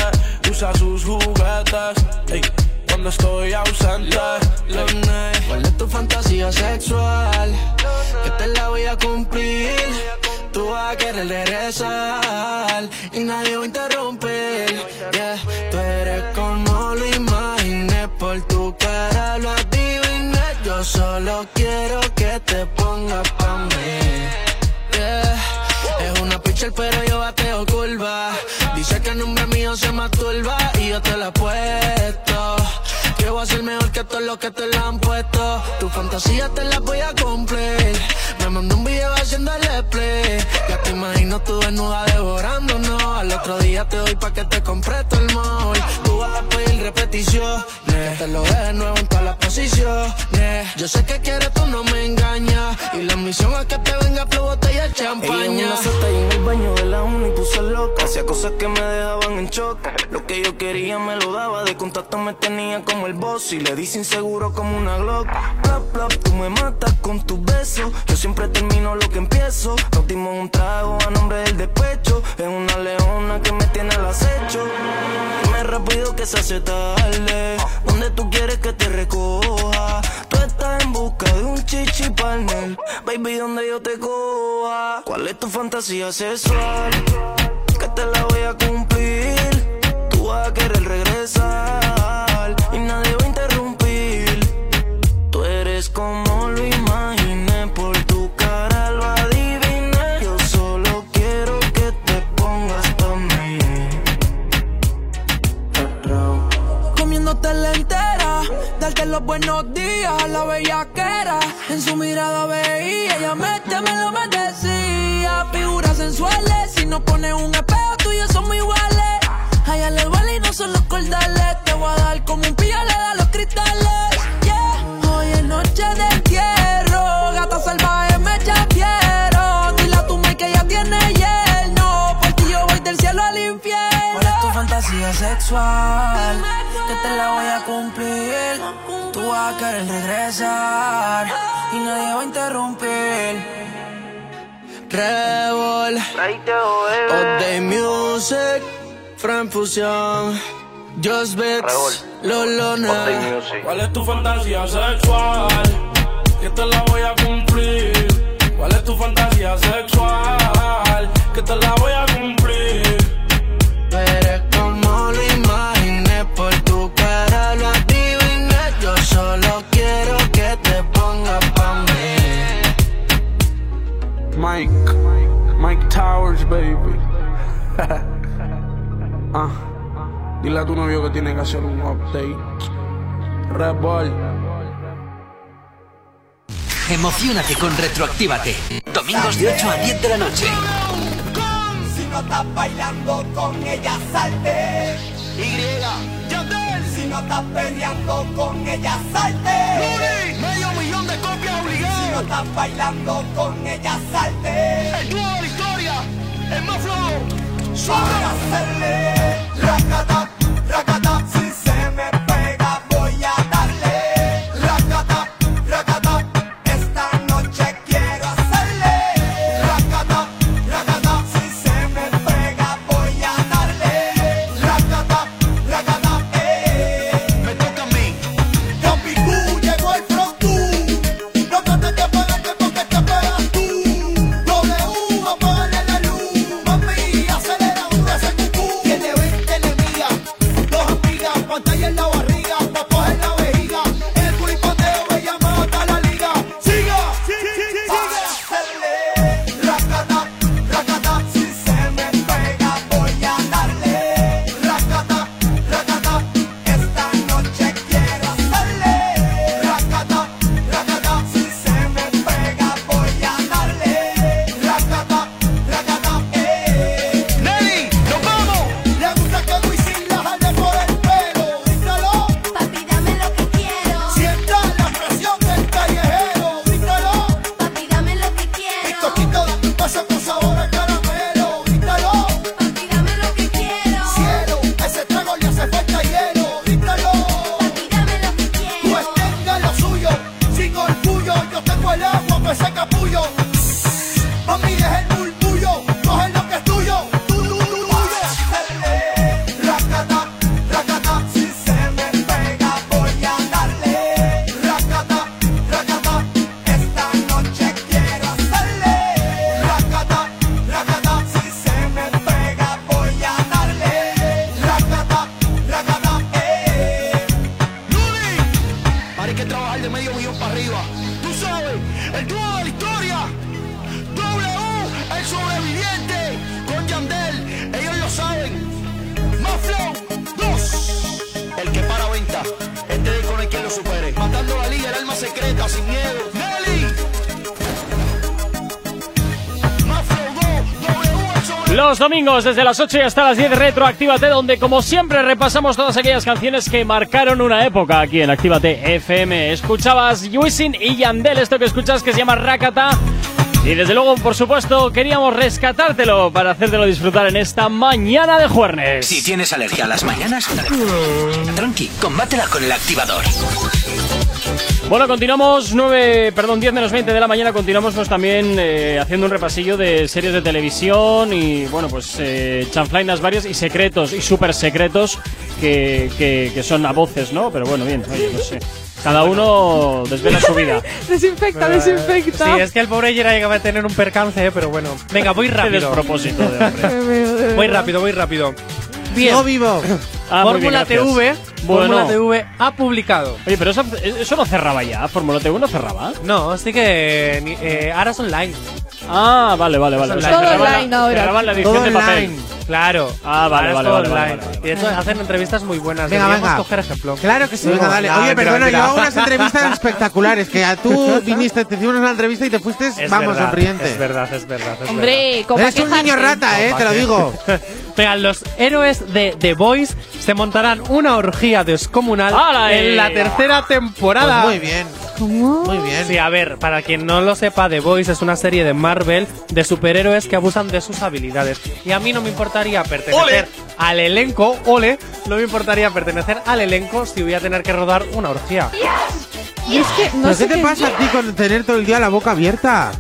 Usa sus juguetes, ey, cuando estoy ausente. ¿Cuál es tu fantasía sexual? Que te la voy a cumplir. Tú vas a querer regresar y nadie va a interrumpir. Tú eres como lo imaginé, por tu cara lo. Yo solo quiero que te pongas pa' mí. Es una pitcher, pero yo bateo curva. Dice que el nombre mío se masturba y yo te la puesto. Que voy a ser mejor que todos los que te la han puesto. Tu fantasía te la voy a cumplir. Me mandó un video haciendo el play. Ya te imagino tú desnuda devorándonos. Al otro día te doy pa' que te compre todo el mall. Tú vas a pedir repetición. Que te lo deje nuevo en todas las posiciones. Yo sé que quieres, tú no me engañas. Y la misión es que te venga flow botella de champaña. Ella en una seta y en el baño de la uni puso loca. Hacía cosas que me dejaban en shock. Lo que yo quería me lo daba. De contacto me tenía como el boss. Y le di inseguro como una Glock. Plop, plop, tú me matas con tus besos. Yo siempre termino lo que empiezo. Nos dimos un trago a nombre del despecho. Es una leona que me tiene al acecho. Dime rápido que se hace tarde. Donde tú quieres que te recoja. Estás en busca de un chichi partner. Baby, donde yo te coja. ¿Cuál es tu fantasía sexual? Que te la voy a cumplir. Tú vas a querer regresar. Los buenos días la bellaquera. En su mirada veía, ella méteme lo me decía. Figuras sensuales, si no pones un espejo, tú y yo somos iguales. A ella le y no son los cordales. Te voy a dar como un pillo le da los cristales. Yeah. Hoy es noche de fantasía sexual? Que te la voy a cumplir. Tú vas a querer regresar y nadie va a interrumpir. Rebel, All Day Music, Fran Fusion, Just Beats, Lolona. ¿Cuál es tu fantasía sexual? Que te la voy a cumplir. ¿Cuál es tu fantasía sexual? Que te la voy a cumplir. Mike, Mike Towers, baby. ah, dile a tu novio que tiene que hacer un update. Red Bull. Emocionate con Retroactívate. Domingos de 8 a 10 de la noche. Si no estás bailando con ella, salte. Y. Si no estás peleando con ella, salte. Estás bailando con ella, salte. La historia, el más flow. Suave hacerle. Racata, racata. Domingos desde las 8 y hasta las 10 Retroactívate, donde como siempre repasamos todas aquellas canciones que marcaron una época aquí en Actívate FM. Escuchabas Wisin y Yandel, esto que escuchas que se llama Rakata. Y desde luego, por supuesto, queríamos rescatártelo para hacértelo disfrutar en esta mañana de jueves. Si tienes alergia a las mañanas, tranqui, combátela con el activador. Bueno, continuamos 9, perdón, 10 menos 20 de la mañana, continuamos pues también eh, haciendo un repasillo de series de televisión y bueno, pues eh, chanflainas varias y secretos y súper secretos que, que, que son a voces, ¿no? Pero bueno, bien, oye, no sé. Cada uno desvela su vida. Desinfecta, desinfecta. Sí, es que el pobre Jera llega a tener un percance, eh, pero bueno. Venga, voy Qué rápido. despropósito de hombre. Voy rápido, voy rápido. Bien. Sigo vivo. Ah, bien, Fórmula. TV, Bueno. Fórmula TV ha publicado. Oye, pero eso, eso no cerraba ya. Fórmula TV no cerraba. No, sí que eh, ahora es online. Ah, vale, vale, vale. O sea, Todo cerraban la- online ahora. la edición Todo de papel. online. Claro. Ah, vale, vale, vale, vale, online. vale. Y de hecho hacen entrevistas muy buenas. Venga, Deberíamos venga. coger ejemplo. Claro que sí, venga, dale. Oye, perdona, yo hago unas entrevistas espectaculares. Que a tú viniste, te hicimos una entrevista y te fuiste, Es vamos, sonriente. Es verdad, es verdad. es Hombre, como Eres un niño rata, eh, te lo digo. Venga, los héroes de The Voice se montarán una orgía descomunal ¡Hala, eh! en la tercera temporada. Pues muy bien. Muy bien. Sí, a ver, para quien no lo sepa, The Voice es una serie de Marvel de superhéroes que abusan de sus habilidades. Y a mí no me importaría pertenecer al elenco, ole, no me importaría pertenecer al elenco si voy a tener que rodar una orgía. Y es que no ¿Pero sé qué te pasa a ti con tener todo el día la boca abierta?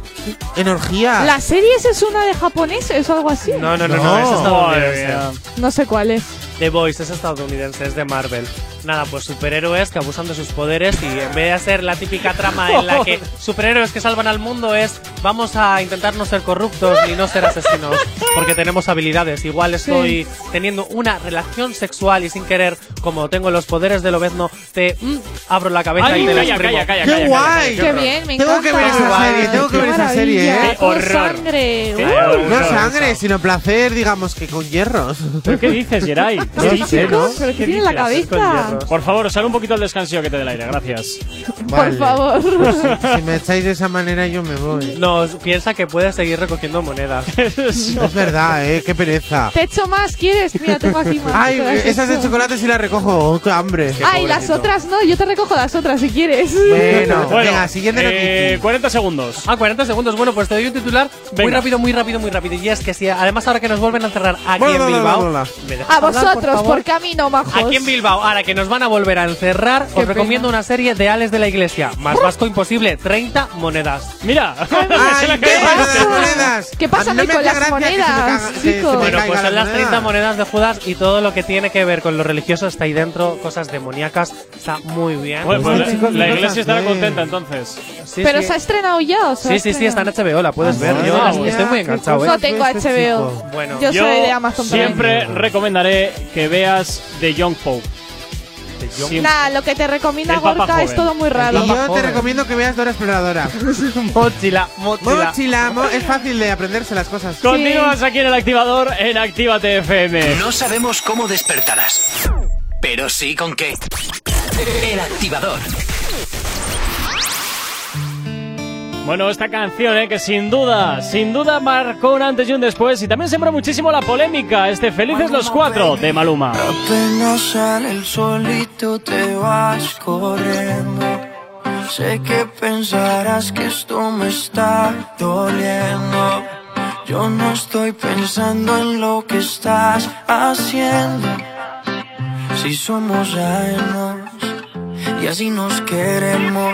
En orgía. ¿La serie esa es una de japoneses o algo así? No, no, no, no, No. es Madre estadounidense. mía. No sé cuál es. The Voice es estadounidense, es de Marvel. Nada, pues superhéroes que abusan de sus poderes y en vez de ser la típica trama en la que superhéroes que salvan al mundo es vamos a intentar no ser corruptos y no ser asesinos porque tenemos habilidades. Igual estoy teniendo una relación sexual y sin querer, como tengo los poderes del obezno, te mm, abro la cabeza Ay, y te la calla, calla, calla, ¡Qué calla, guay! calla, Qué bien, me Tengo encanta. que ver esa serie, tengo que Qué ver esa serie, ¿eh? con horror. sangre. Qué Uh. No sangre, sino placer, digamos que con hierros. ¿Pero qué dices, Geray? No sé, ¿no? ¿Pero qué ¿Qué tiene en la cabeza? Por favor, sal un poquito al descanso que te dé el aire, gracias. Vale. Por favor. Si me echáis de esa manera, yo me voy. No, piensa que puedes seguir recogiendo monedas. Es verdad, eh, qué pereza. ¿Te echo más? ¿Quieres? Mira, tengo aquí más. Ay, esas de chocolate sí las recojo. Oh, qué hambre. Ay, las otras no. Yo te recojo las otras si quieres. Bueno, Bueno, venga, siguiente eh, noticia. 40 segundos. Ah, 40 segundos. Bueno, pues te doy un titular muy rápido, muy rápido, muy rápido. Y es que si además ahora que nos vuelven a cerrar aquí en bla, bla, Bilbao. bla, bla. ¿me dejas A por vosotros, favor? porque a mí no, majos. Aquí en Bilbao, ahora que nos van a volver a encerrar, Qué os recomiendo una serie de Ales de la Iglesia. Más vasco imposible, 30 monedas. Mira, Ay, Se ¿qué cae pasa la- con las monedas? ¿Qué pasa no con las se monedas, caga- se chicos? Bueno, pues son las moneda. 30 monedas de Judas y todo lo que tiene que ver con lo religioso está ahí dentro, cosas demoníacas, está muy bien. Bueno, pues la, chicos, la ¿qué iglesia estará contenta entonces. Sí, Pero sí. se ha estrenado ya, o sea. Sí, sí, sí, está en HBO, la puedes ver. Ah, Yo bueno. estoy muy enganchado, No ¿eh? tengo Este HBO. Bueno, Yo, soy de Amazon Prime. siempre recomendaré que veas The Young Pope. Nada, lo que te recomienda Gorka es todo muy raro. Y yo te joven. recomiendo que veas Dora Exploradora. Mochila, mochila. Mochila, mo- es fácil de aprenderse las cosas. Continúas aquí en el activador en Actívate FM. No sabemos cómo despertarás, pero sí con qué. El activador. Bueno, esta canción, eh, que sin duda, sin duda marcó un antes y un después y también sembró muchísimo la polémica. Este Felices los Cuatro de Maluma. Apenas sale el solito te vas corriendo. Sé que pensarás que esto me está doliendo. Yo no estoy pensando en lo que estás haciendo. Si somos ajenos y así nos queremos.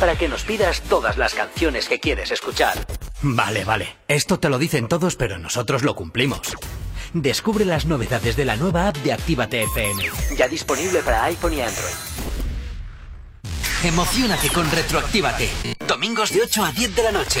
Para que nos pidas todas las canciones que quieres escuchar. Vale, vale. Esto te lo dicen todos, pero nosotros lo cumplimos. Descubre las novedades de la nueva app de Actívate FM. Ya disponible para iPhone y Android. Emocionate con Retroactívate. Domingos de 8 a 10 de la noche.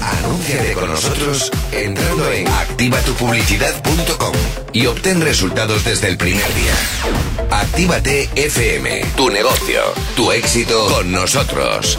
Anúnciate con nosotros entrando en activatupublicidad.com y obtén resultados desde el primer día. Actívate FM, tu negocio, tu éxito con nosotros.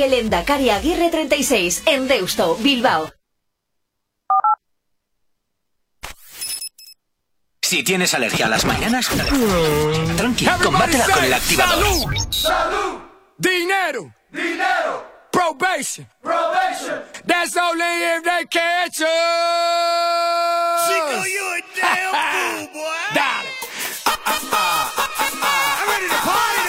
calle Lendakari Aguirre 36, en Deusto, Bilbao. Si tienes alergia a las mañanas, tranqui, combátela con el activador. Salud, salud, dinero, dinero, probation, probation. That's only if they catch you. Chico, you a damn fool, boy. Dale. Ah, ah, ah, ah, ah, ah. I'm ready to party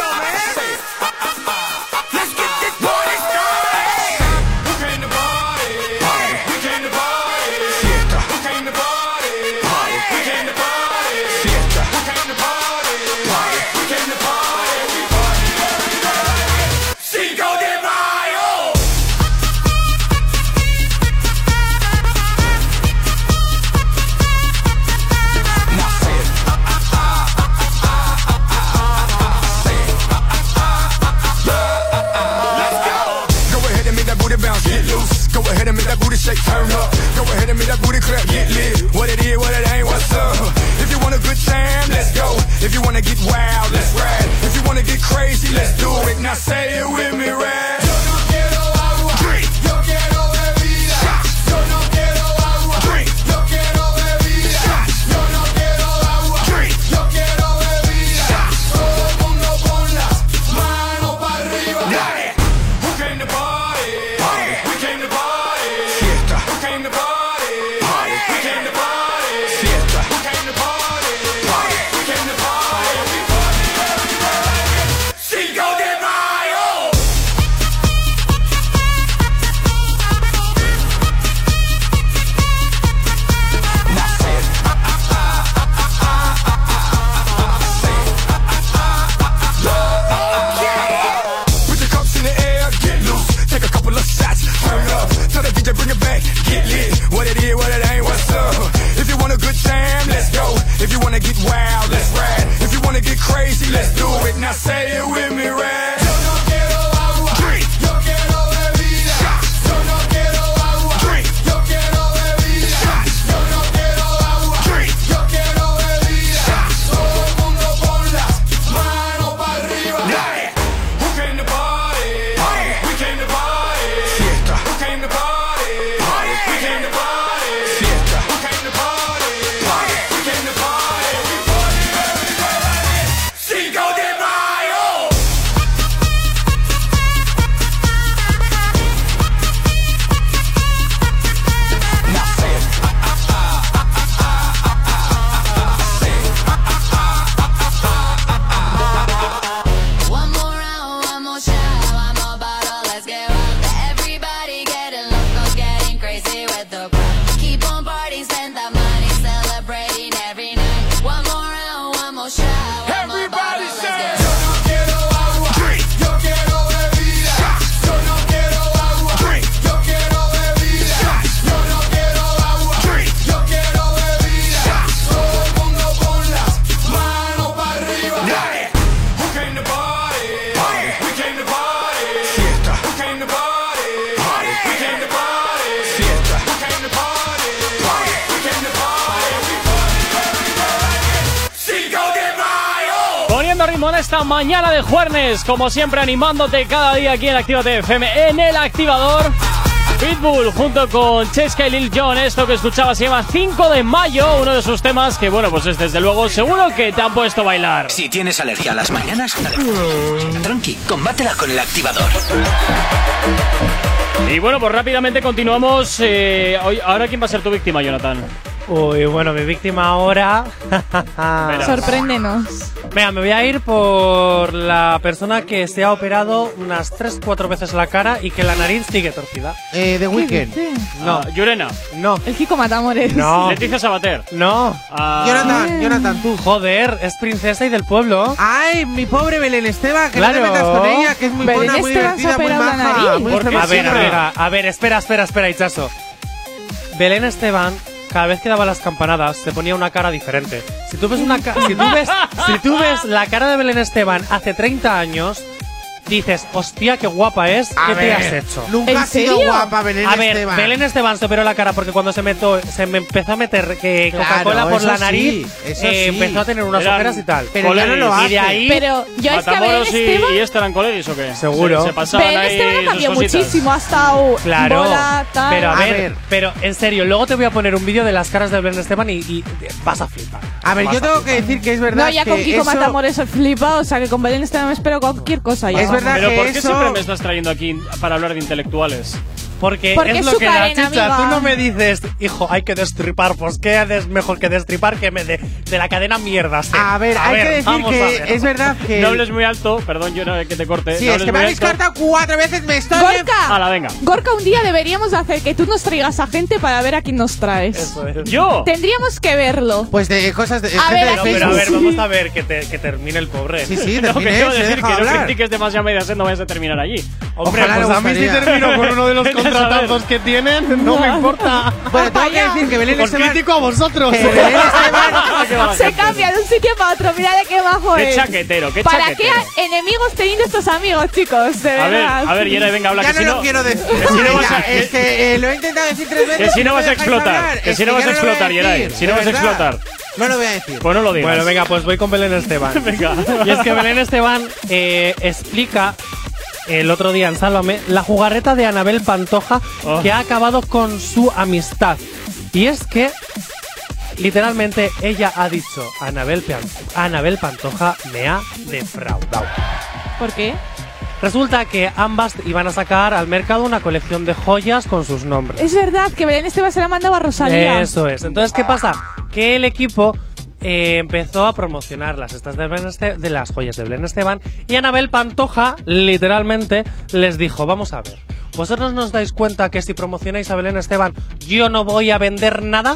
good time, let's go. If you wanna get wild, let's ride. If you wanna get crazy, let's do it. Now say it with me, right? say it with poniendo ritmo en esta mañana de jueves, como siempre animándote cada día aquí en Actívate FM en el activador. Pitbull junto con Cheska y Lil Jon, esto que escuchabas se llama 5 de mayo, uno de sus temas que bueno, pues es desde luego seguro que te han puesto a bailar. Si tienes alergia a las mañanas, tranqui, combátela con el activador. Y bueno, pues rápidamente continuamos. eh, hoy- ahora, ¿quién va a ser tu víctima, Jonathan? Uy, bueno, mi víctima ahora. Sorpréndenos. Venga, me voy a ir por la persona que se ha operado unas 3-4 veces la cara y que la nariz sigue torcida. Eh, The Weeknd. No. Ah, Yurena. No. El Kiko Matamores. No. Leticia Sabater. No. Ah, Jonathan, Jonathan, tú. Joder, es princesa y del pueblo. Ay, mi pobre Belén Esteban, que Claro. no te metas con ella, que es muy Belén buena, muy Esteban se ha divertida, muy operado la maja. nariz. muy. A ver, a ver, a, a ver, espera, espera, espera, Hichazo. Belén Esteban, cada vez que daba las campanadas, se ponía una cara diferente. Si tú ves una si tú ves, si tú ves la cara de Belén Esteban hace 30 años, dices, hostia, qué guapa es, A ¿qué te has hecho? Nunca ¿En ha sido serio? guapa Belén A ver, Esteban. Belén Esteban se operó la cara porque cuando se, meto, se me empezó a meter que Claro, Coca-Cola por la nariz, eh, sí. empezó a tener unas Eran ojeras y tal. Pero ya no lo hace. Y de ahí, Pero yo es que a Belén Matamoros y, Esteban. y este eran coleris o qué? Seguro. Se, se pasaban Belén ahí Esteban ha cambiado muchísimo. Ha estado Claro, bola, tal. pero a, A ver, ver. pero en serio, luego te voy a poner un vídeo de las caras de Belén Esteban y, y vas a flipar. A ver, Vas yo tengo que decir que es verdad No, ya que con Kiko. Matamores flipa, o sea que con Belén Esteban me espero cualquier cosa ya. Es verdad Pero que ¿por qué eso- siempre me estás trayendo aquí para hablar de intelectuales? Porque, Porque es es lo que da cadena, chicha. amiga. Tú no me dices, hijo, hay que destripar. Pues qué es mejor que destripar que me de, de la cadena mierda. Ser. A ver, hay que decir a que ver. es verdad que... No hables muy alto, perdón, yo no que te corte. Sí, no es que me habéis cortado cuatro veces, me estoy... Gorka, Hala, venga. Gorka, un día deberíamos hacer que tú nos traigas a gente para ver a quién nos traes. Eso es. ¿Yo? Tendríamos que verlo. Pues de cosas de... A gente ver, de Pero, pero a ver, vamos a ver que, te- que termine el pobre. Sí, sí, No, que a se decir que no critiques demasiado Mediaset, no vayas a terminar allí. Hombre, Ojalá pues a mí gustaría. termino con uno de los Saber. que tienen, no me importa. Bueno, tengo que decir que Belén Os Esteban... critico a vosotros. que Belén Esteban... Se cambia de un sitio para otro, mira de qué bajo Qué es. chaquetero, qué ¿Para chaquetero. qué enemigos teniendo estos amigos, chicos? De A ver, a ver, Yera, venga, habla Ya que no si lo no. quiero decir. que si no vas a- es que eh, lo he intentado decir tres veces. Que si no vas a explotar, que si no vas a lo voy explotar, decir, si no vas a explotar. No lo voy a decir. Pues no lo digas. Bueno, venga, pues voy con Belén Esteban. Venga. Y es que Belén Esteban eh, explica el otro día en Sálvame la jugarreta de Anabel Pantoja Oh. que ha acabado con su amistad. Y es que, literalmente, ella ha dicho, Anabel, Anabel Pantoja me ha defraudado. ¿Por qué? Resulta que ambas iban a sacar al mercado una colección de joyas con sus nombres. Es verdad que Belén Esteban se la mandaba a Rosalía. Eso es. Entonces, ¿qué pasa? Que el equipo eh, empezó a promocionar las estas de, Este- de las joyas de Belén Esteban y Anabel Pantoja, literalmente, les dijo, vamos a ver, ¿vosotros nos dais cuenta que si promocionáis a Belén Esteban yo no voy a vender nada?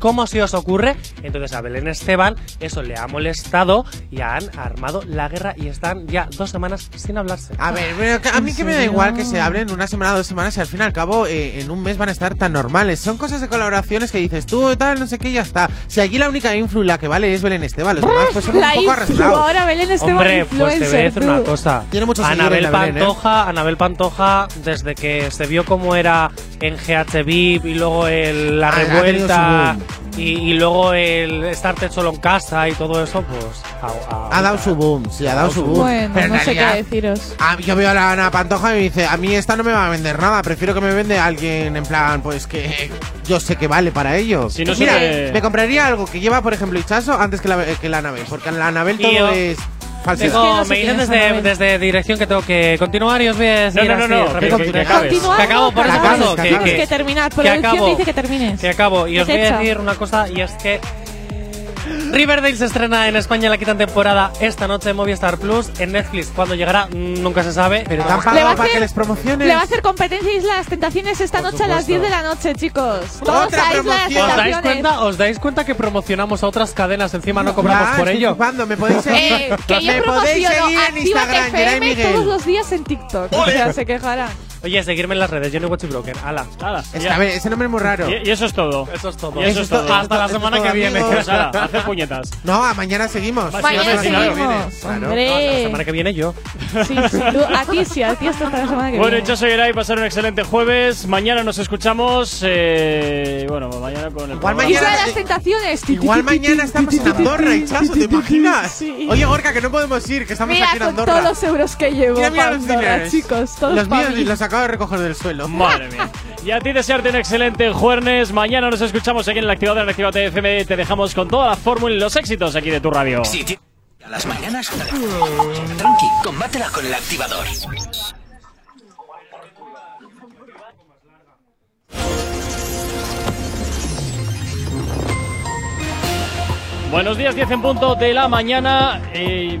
¿Cómo se os ocurre? Entonces a Belén Esteban eso le ha molestado y han armado la guerra y están ya dos semanas sin hablarse. A ver, pero a mí que me da igual que se hablen una semana, dos semanas y al fin y al cabo eh, en un mes van a estar tan normales. Son cosas de colaboraciones que dices tú, tal, no sé qué, y ya está. Si aquí la única influ la que vale es Belén Esteban, los demás pues son un poco arrastrados. ahora Belén Esteban Hombre, pues te voy a decir una cosa. Tiene muchos Anabel ¿eh? Pantoja, Anabel Pantoja, desde que se vio cómo era en GH VIP y luego el, la Ah, revuelta y, y luego el estarte solo en casa y todo eso, pues ha, Ha dado su boom, sí, ha dado su boom. Bueno, no sé qué deciros. a mí- yo veo a la Ana Pantoja y me dice, a mí esta no me va a vender nada, prefiero que me vende alguien en plan, pues que yo sé que vale para ello. Si no se Mira, ve- me compraría algo que lleva, por ejemplo, Ichazo antes que la, que la Anabel, porque la Anabel todo yo- es Tengo- me dicen es desde, desde dirección que tengo que continuar y os voy a decir No, no, no, así no, que- rápido. que- que acabes. Continuar, Que acabo, por eso, que que- que que terminar. que Producción acabo. te dice que termines. Que acabo. Y os voy a decir una cosa, y es que Riverdale se estrena en España la quinta temporada esta noche en Movistar Plus. En Netflix, cuando llegará, mm, nunca se sabe. Pero a pagado para hacer- que les promociones. Le va a hacer competencia Isla de las Tentaciones esta noche a las 10 de la noche, chicos. Todos Otra a Isla de las promoción. ¿Os dais, cuenta, ¿Os dais cuenta que promocionamos a otras cadenas? Encima no cobramos por ello. flipando, me podéis seguir. Eh, que yo me podéis seguir en Instagram, FM todos los días en TikTok. O sea, se quejarán. Oye, seguirme en las redes, Johnny Watch Broken. Ala. Ala. Es que, a ver, ese nombre es muy raro. Y, y eso es todo. Eso es todo. Y eso es todo. Hasta la semana que viene. Pues ala, puñetas. No, a mañana seguimos. Mañana claro, seguimos. Claro. Hombre. No, la semana que viene yo. Sí, sí, tú- a ti sí, a ti hasta la semana que Bueno, viene. yo soy Eray, pasar un excelente jueves. Mañana nos escuchamos. eh, bueno, mañana con el Igual mañana- de las tentaciones. Igual mañana estamos en Andorra, ti, ¿te imaginas? Oye, Gorka, que no podemos ir, que estamos aquí en Andorra. todos los euros que llevo Mira, mira los dineros. chicos, todos Los míos mí. los acabo de recoger del suelo. Madre mía. Y a ti desearte un excelente jueves. Mañana nos escuchamos aquí en el activador en Actívate FM. Te dejamos con toda la fórmula y los éxitos aquí de tu radio. A las mañanas, tranqui, combátela con el activador. Buenos días, 10 en punto de la mañana. eh,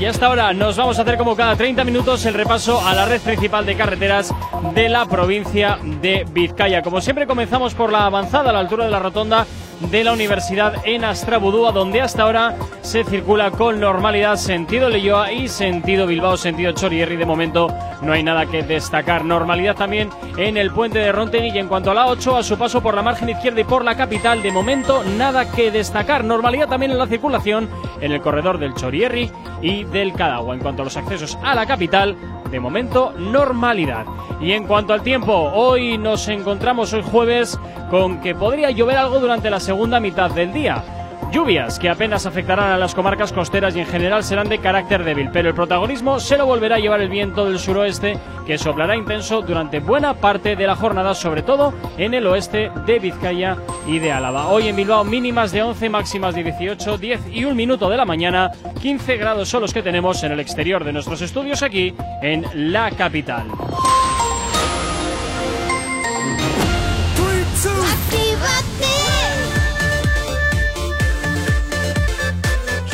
y hasta ahora nos vamos a hacer como cada 30 minutos el repaso a la red principal de carreteras de la provincia de Vizcaya. Como siempre comenzamos por la avanzada a la altura de la rotonda de la Universidad en Astrabudúa, donde hasta ahora se circula con normalidad sentido Leyoa y sentido Bilbao, sentido Chorierri. De momento no hay nada que destacar. Normalidad también en el puente de Rontegui y en cuanto a la 8, a su paso por la margen izquierda y por la capital, de momento nada que destacar. Normalidad también en la circulación en el corredor del Chorierri y del Cadagua. En cuanto a los accesos a la capital, de momento normalidad. Y en cuanto al tiempo, hoy nos encontramos hoy jueves con que podría llover algo durante la segunda mitad del día. Lluvias que apenas afectarán a las comarcas costeras y en general serán de carácter débil, pero el protagonismo se lo volverá a llevar el viento del suroeste que soplará intenso durante buena parte de la jornada, sobre todo en el oeste de Vizcaya y de Álava. Hoy en Bilbao mínimas de 11, máximas de 18, 10 y un minuto de la mañana, 15 grados son los que tenemos en el exterior de nuestros estudios aquí en la capital.